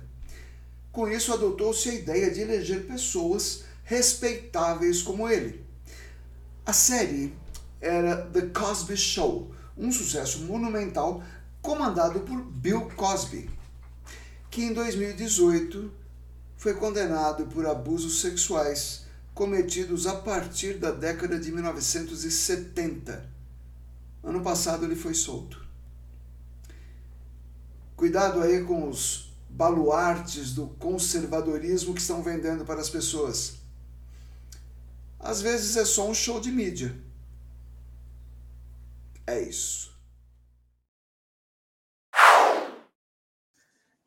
Com isso, adotou-se a ideia de eleger pessoas respeitáveis como ele. A série era The Cosby Show, um sucesso monumental comandado por Bill Cosby, que em 2018 foi condenado por abusos sexuais cometidos a partir da década de 1970. Ano passado ele foi solto. Cuidado aí com os baluartes do conservadorismo que estão vendendo para as pessoas. Às vezes é só um show de mídia. É isso.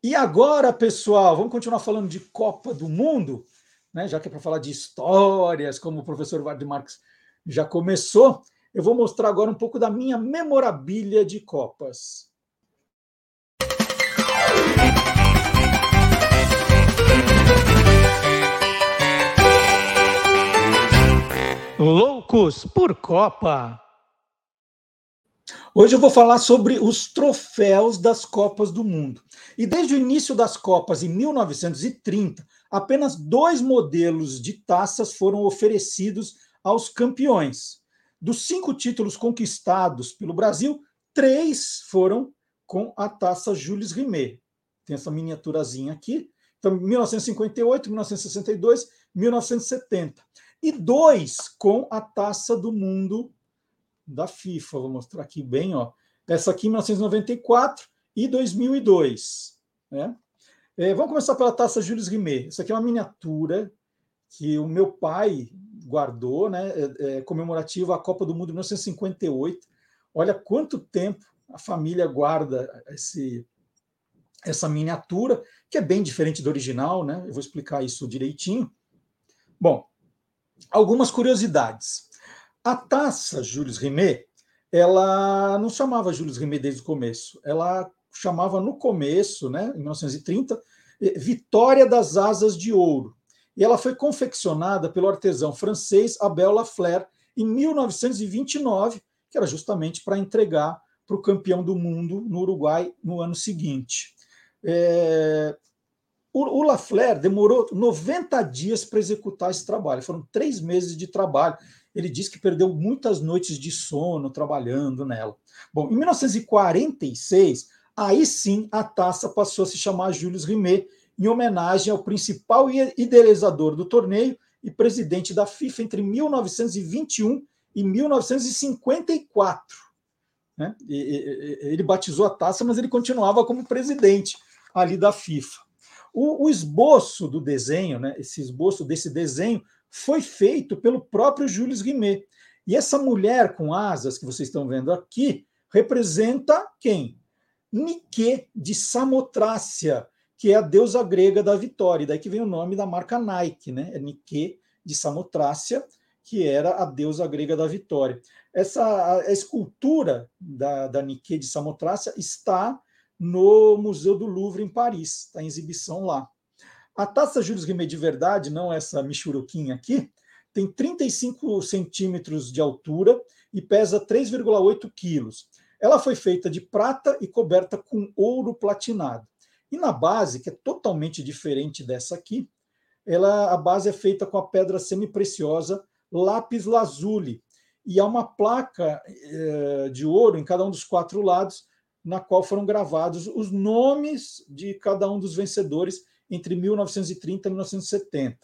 E agora, pessoal, vamos continuar falando de Copa do Mundo, né? já que é para falar de histórias, como o professor Ward Marques já começou. Eu vou mostrar agora um pouco da minha memorabilia de Copas. Loucos por Copa. Hoje eu vou falar sobre os troféus das Copas do Mundo. E desde o início das Copas, em 1930, apenas dois modelos de taças foram oferecidos aos campeões. Dos cinco títulos conquistados pelo Brasil, três foram com a taça Jules Rimet. Tem essa miniaturazinha aqui. Então, 1958, 1962, 1970. E dois com a taça do mundo da FIFA. Vou mostrar aqui bem, ó. Essa aqui, 1994 e 2002. Né? É, vamos começar pela taça Jules Rimet. Essa aqui é uma miniatura que o meu pai guardou, né? É, é, comemorativa à Copa do Mundo de 1958. Olha quanto tempo a família guarda esse, essa miniatura, que é bem diferente do original, né? Eu vou explicar isso direitinho. Bom, algumas curiosidades. A taça Jules Rimet, ela não chamava Jules Rimet desde o começo, ela chamava no começo, né, em 1930, eh, Vitória das Asas de Ouro. E ela foi confeccionada pelo artesão francês Abel Lafleur em 1929, que era justamente para entregar para o campeão do mundo no Uruguai no ano seguinte. É... O, o Lafleur demorou 90 dias para executar esse trabalho, foram três meses de trabalho ele diz que perdeu muitas noites de sono trabalhando nela. Bom, em 1946, aí sim a taça passou a se chamar Jules Rimet, em homenagem ao principal idealizador do torneio e presidente da FIFA entre 1921 e 1954. Né? Ele batizou a taça, mas ele continuava como presidente ali da FIFA. O, o esboço do desenho, né, esse esboço desse desenho, foi feito pelo próprio Jules Rimet. E essa mulher com asas que vocês estão vendo aqui representa quem? Nike de Samotrácia, que é a deusa grega da vitória. daí que vem o nome da marca Nike, né? É Nike de Samotrácia, que era a deusa grega da vitória. Essa a escultura da, da Nike de Samotrácia está no Museu do Louvre em Paris, está em exibição lá. A taça Jules Rimet de verdade, não essa michuruquinha aqui, tem 35 centímetros de altura e pesa 3,8 quilos. Ela foi feita de prata e coberta com ouro platinado. E na base, que é totalmente diferente dessa aqui, ela, a base é feita com a pedra semi-preciosa lápis lazuli. E há uma placa eh, de ouro em cada um dos quatro lados, na qual foram gravados os nomes de cada um dos vencedores entre 1930 e 1970.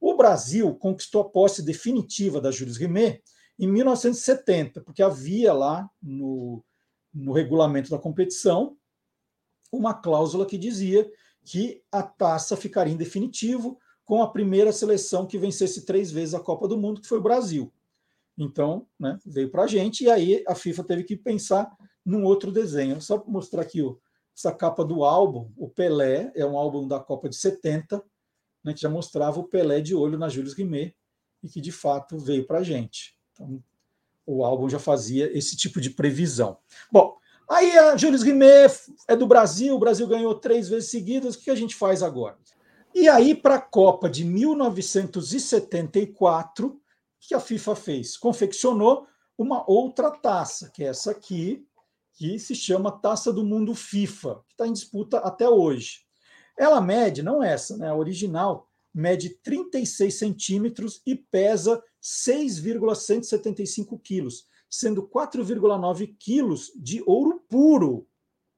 O Brasil conquistou a posse definitiva da Jules Rimet em 1970, porque havia lá no, no regulamento da competição uma cláusula que dizia que a taça ficaria em definitivo com a primeira seleção que vencesse três vezes a Copa do Mundo, que foi o Brasil. Então, né, veio para a gente, e aí a FIFA teve que pensar num outro desenho. Só mostrar aqui o, essa capa do álbum, o Pelé, é um álbum da Copa de 70, né, que já mostrava o Pelé de olho na Jules Rimet e que de fato veio para a gente. Então, o álbum já fazia esse tipo de previsão. Bom, aí a Jules Rimet é do Brasil, o Brasil ganhou três vezes seguidas, o que a gente faz agora? E aí, para a Copa de 1974, o que a FIFA fez? Confeccionou uma outra taça, que é essa aqui, que se chama Taça do Mundo FIFA, que está em disputa até hoje. Ela mede, não essa, né, a original, mede 36 centímetros e pesa 6,175 quilos, sendo 4,9 quilos de ouro puro.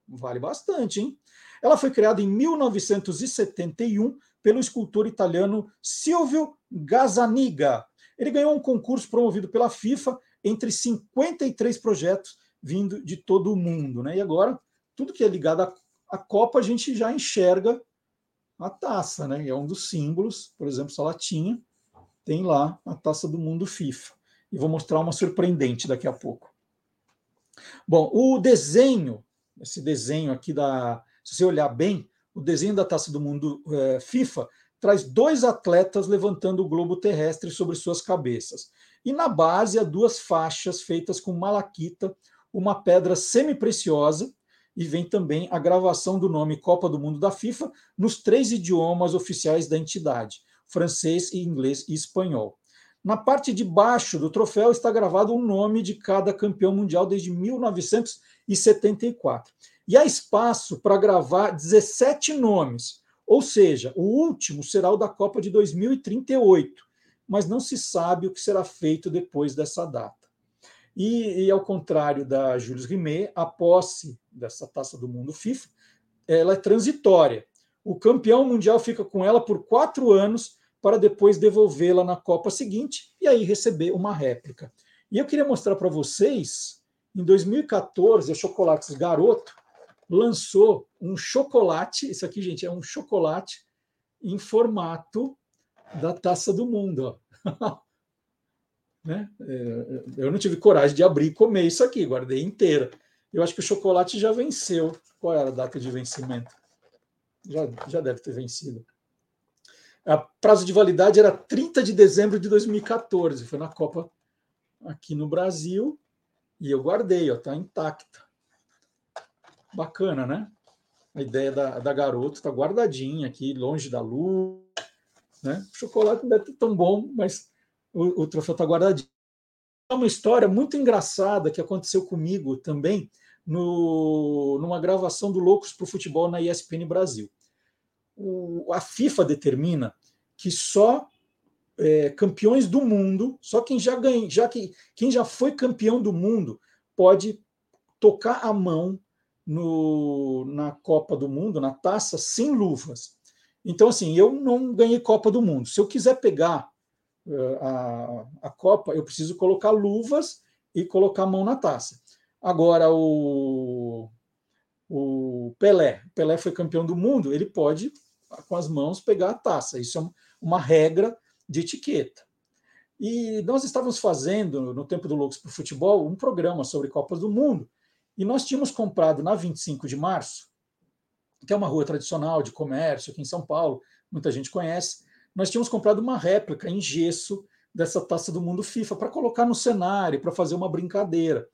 Vale bastante, hein? Ela foi criada em 1971 pelo escultor italiano Silvio Gazzaniga. Ele ganhou um concurso promovido pela FIFA entre 53 projetos vindo de todo o mundo. Né? E agora, tudo que é ligado à, à Copa, a gente já enxerga a taça, né? é um dos símbolos, por exemplo, essa latinha, tem lá a taça do mundo FIFA. E vou mostrar uma surpreendente daqui a pouco. Bom, o desenho, esse desenho aqui da. Se você olhar bem, o desenho da Taça do Mundo é, FIFA traz dois atletas levantando o globo terrestre sobre suas cabeças. E na base há duas faixas feitas com malaquita, uma pedra semi-preciosa, e vem também a gravação do nome Copa do Mundo da FIFA nos três idiomas oficiais da entidade: francês, inglês e espanhol. Na parte de baixo do troféu está gravado o nome de cada campeão mundial desde 1974. E há espaço para gravar 17 nomes, ou seja, o último será o da Copa de 2038, mas não se sabe o que será feito depois dessa data. E, e ao contrário da Jules Rimet, a posse dessa Taça do Mundo FIFA ela é transitória. O campeão mundial fica com ela por quatro anos para depois devolvê-la na Copa seguinte e aí receber uma réplica. E eu queria mostrar para vocês, em 2014, a Chocolates Garoto lançou um chocolate, isso aqui, gente, é um chocolate em formato da taça do mundo. né? É, eu não tive coragem de abrir e comer isso aqui, guardei inteira. Eu acho que o chocolate já venceu. Qual era a data de vencimento? Já, já deve ter vencido. A prazo de validade era 30 de dezembro de 2014, foi na Copa aqui no Brasil, e eu guardei, ó, tá intacta. Bacana, né? A ideia da, da garota está guardadinha aqui, longe da luz. Né? O chocolate não deve ter tão bom, mas o, o troféu está guardadinho. É uma história muito engraçada que aconteceu comigo também no, numa gravação do Loucos para o Futebol na ESPN Brasil. O, a FIFA determina que só é, campeões do mundo, só quem já ganha, já que quem já foi campeão do mundo pode tocar a mão no, na Copa do Mundo, na taça, sem luvas. Então, assim, eu não ganhei Copa do Mundo. Se eu quiser pegar a, a Copa, eu preciso colocar luvas e colocar a mão na taça. Agora, o, o Pelé, Pelé foi campeão do mundo, ele pode, com as mãos, pegar a taça. Isso é uma regra de etiqueta. E nós estávamos fazendo, no tempo do Loucos para o Futebol, um programa sobre Copas do Mundo. E nós tínhamos comprado na 25 de março, que é uma rua tradicional de comércio aqui em São Paulo, muita gente conhece. Nós tínhamos comprado uma réplica em gesso dessa taça do mundo FIFA para colocar no cenário, para fazer uma brincadeira.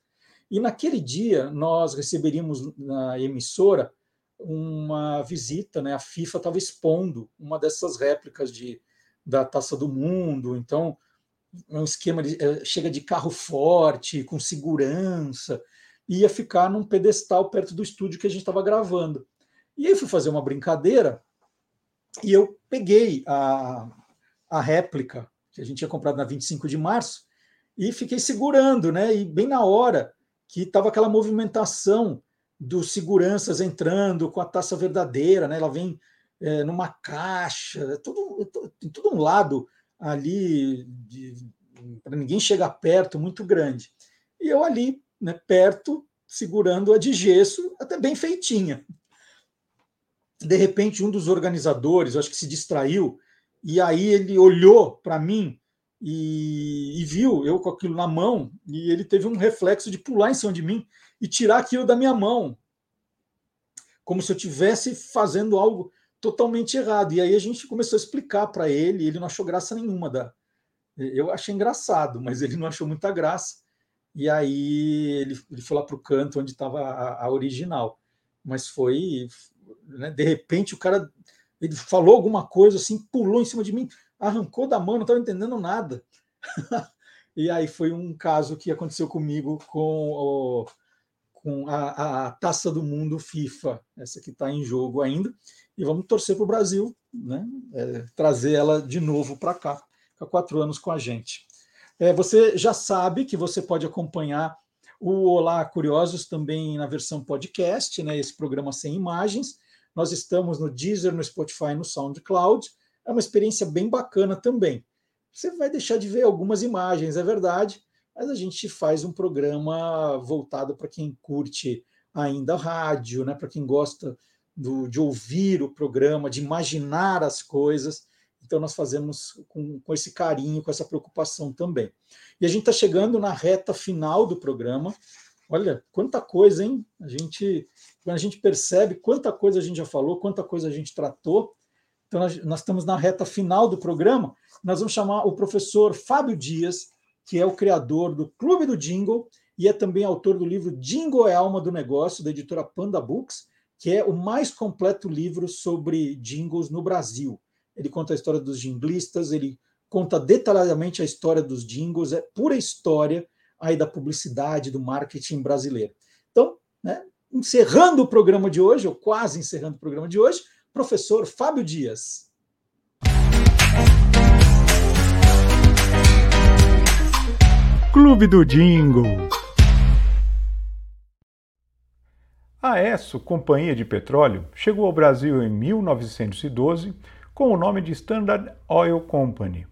E naquele dia nós receberíamos na emissora uma visita, né? A FIFA estava expondo uma dessas réplicas de, da Taça do Mundo, então é um esquema de é, chega de carro forte, com segurança, ia ficar num pedestal perto do estúdio que a gente estava gravando. E aí fui fazer uma brincadeira e eu peguei a, a réplica que a gente tinha comprado na 25 de março e fiquei segurando, né? E bem na hora que estava aquela movimentação dos seguranças entrando com a taça verdadeira, né? Ela vem é, numa caixa, é tudo, é tudo um lado ali para ninguém chegar perto, muito grande. E eu ali né, perto, segurando a de gesso, até bem feitinha. De repente, um dos organizadores, acho que se distraiu, e aí ele olhou para mim e, e, viu eu com aquilo na mão, e ele teve um reflexo de pular em cima de mim e tirar aquilo da minha mão, como se eu estivesse fazendo algo totalmente errado. E aí a gente começou a explicar para ele, e ele não achou graça nenhuma da. Eu achei engraçado, mas ele não achou muita graça e aí ele, ele foi lá para o canto onde estava a, a, original. Mas foi, né, de repente, o cara ele falou alguma coisa assim, pulou em cima de mim, arrancou da mão, não estava entendendo nada. e aí foi um caso que aconteceu comigo com, o, com a, a, Taça do Mundo FIFA, essa que está em jogo ainda. E vamos torcer para o Brasil, né, é, trazer ela de novo para cá, ficar quatro anos com a gente. É, você já sabe que você pode acompanhar o Olá Curiosos também na versão podcast, né, esse programa sem imagens. Nós estamos no Deezer, no Spotify, no SoundCloud. É uma experiência bem bacana também. Você vai deixar de ver algumas imagens, é verdade, mas a gente faz um programa voltado para quem curte ainda rádio, né, para quem gosta do, de ouvir o programa, de imaginar as coisas. Então, nós fazemos com, com esse carinho, com essa preocupação também. E a gente está chegando na reta final do programa. Olha, quanta coisa, hein? A gente, a gente percebe quanta coisa a gente já falou, quanta coisa a gente tratou. Então, nós, estamos na reta final do programa. Nós vamos chamar o professor Fábio Dias, que é o criador do Clube do Jingle e é também autor do livro Jingle é Alma do Negócio, da editora Panda Books, que é o mais completo livro sobre jingles no Brasil. Ele conta a história dos jinglistas, ele conta detalhadamente a história dos jingles, é pura história aí da publicidade, do marketing brasileiro. Então, né, encerrando o programa de hoje, ou quase encerrando o programa de hoje, professor Fábio Dias. Clube do Jingle. A ESSO, Companhia de Petróleo, chegou ao Brasil em 1912 com o nome de Standard Oil Company.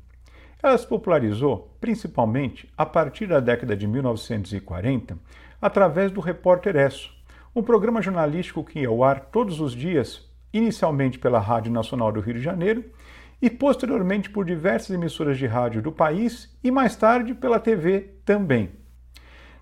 Ela se popularizou principalmente a partir da década de 1940 através do Repórter Esso, um programa jornalístico que ia ao ar todos os dias, inicialmente pela Rádio Nacional do Rio de Janeiro e posteriormente por diversas emissoras de rádio do país e mais tarde pela TV também.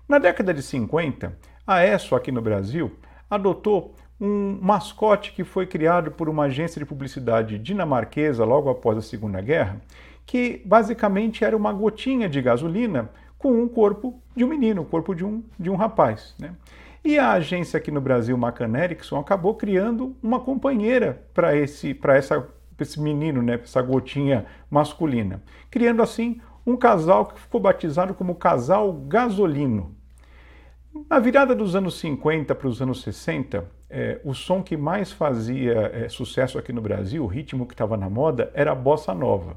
Na década de 50, a ESSO aqui no Brasil adotou um mascote que foi criado por uma agência de publicidade dinamarquesa logo após a Segunda Guerra que basicamente era uma gotinha de gasolina com um corpo de um menino, o um corpo de um, de um rapaz. Né? E a agência aqui no Brasil, Macan Erickson, acabou criando uma companheira para esse, essa, esse menino, né, essa gotinha masculina, criando assim um casal que ficou batizado como Casal Gasolino. Na virada dos anos 50 para os anos 60, é, o som que mais fazia é, sucesso aqui no Brasil, o ritmo que estava na moda, era a bossa nova.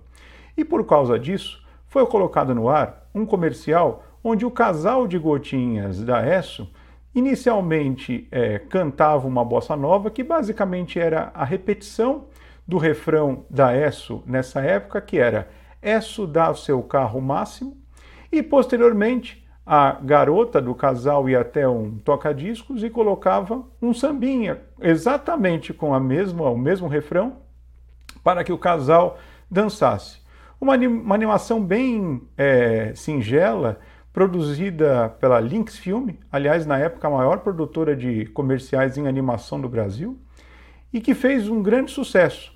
E por causa disso, foi colocado no ar um comercial onde o casal de gotinhas da ESSO inicialmente é, cantava uma bossa nova que basicamente era a repetição do refrão da ESSO nessa época, que era ESSO dá o seu carro máximo, e posteriormente a garota do casal ia até um toca-discos e colocava um sambinha, exatamente com a mesma, o mesmo refrão, para que o casal dançasse. Uma, animação bem é, singela, produzida pela Lynx Film, aliás, na época a maior produtora de comerciais em animação do Brasil, e que fez um grande sucesso.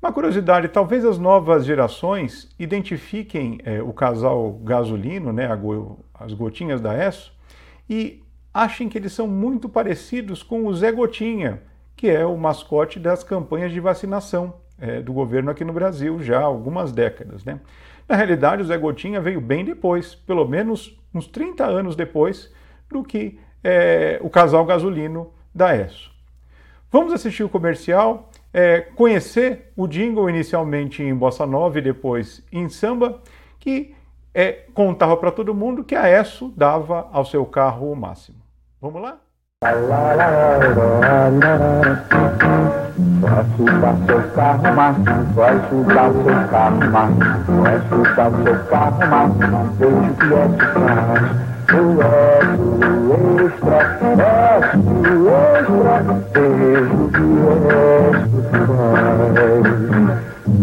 Uma curiosidade, talvez as novas gerações identifiquem é, o casal gasolino, né, as gotinhas da ESSO, e achem que eles são muito parecidos com o Zé Gotinha, que é o mascote das campanhas de vacinação é, do governo aqui no Brasil já há algumas décadas. Né? Na realidade, o Zé Gotinha veio bem depois, pelo menos uns 30 anos depois do que é, o casal gasolino da ESSO. Vamos assistir o comercial, é, conhecer o jingle inicialmente em bossa nova e depois em samba, que é, contava para todo mundo que a ESSO dava ao seu carro o máximo. Vamos lá? Vai chutar seu carro, mas vai chutar seu carro, mas vai chutar seu carro, mas que é que faz. O extra, exo extra, veja o é que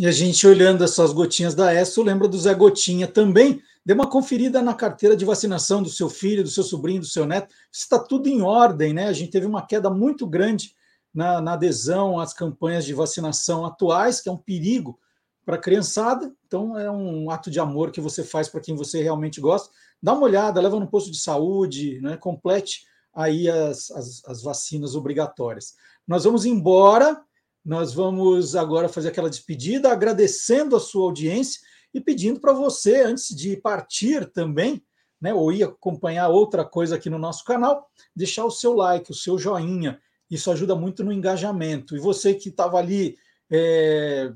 E a gente olhando essas gotinhas da ESSO, lembra do Zé Gotinha também. Dê uma conferida na carteira de vacinação do seu filho, do seu sobrinho, do seu neto. Está tudo em ordem, né? A gente teve uma queda muito grande na, na adesão às campanhas de vacinação atuais, que é um perigo para a criançada. Então, é um ato de amor que você faz para quem você realmente gosta. Dá uma olhada, leva no posto de saúde, né? complete aí as, as, as vacinas obrigatórias. Nós vamos embora nós vamos agora fazer aquela despedida, agradecendo a sua audiência e pedindo para você, antes de partir também, né, ou ir acompanhar outra coisa aqui no nosso canal, deixar o seu like, o seu joinha. Isso ajuda muito no engajamento. E você que estava ali é,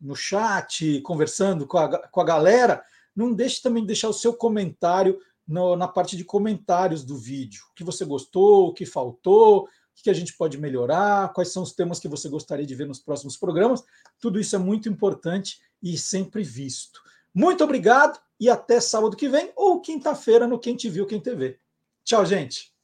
no chat, conversando com a, com a galera, não deixe também de deixar o seu comentário no, na parte de comentários do vídeo. O que você gostou, o que faltou, o que a gente pode melhorar, quais são os temas que você gostaria de ver nos próximos programas. Tudo isso é muito importante e sempre visto. Muito obrigado e até sábado que vem ou quinta-feira no Quem Te Viu, Quem TV. Tchau, gente!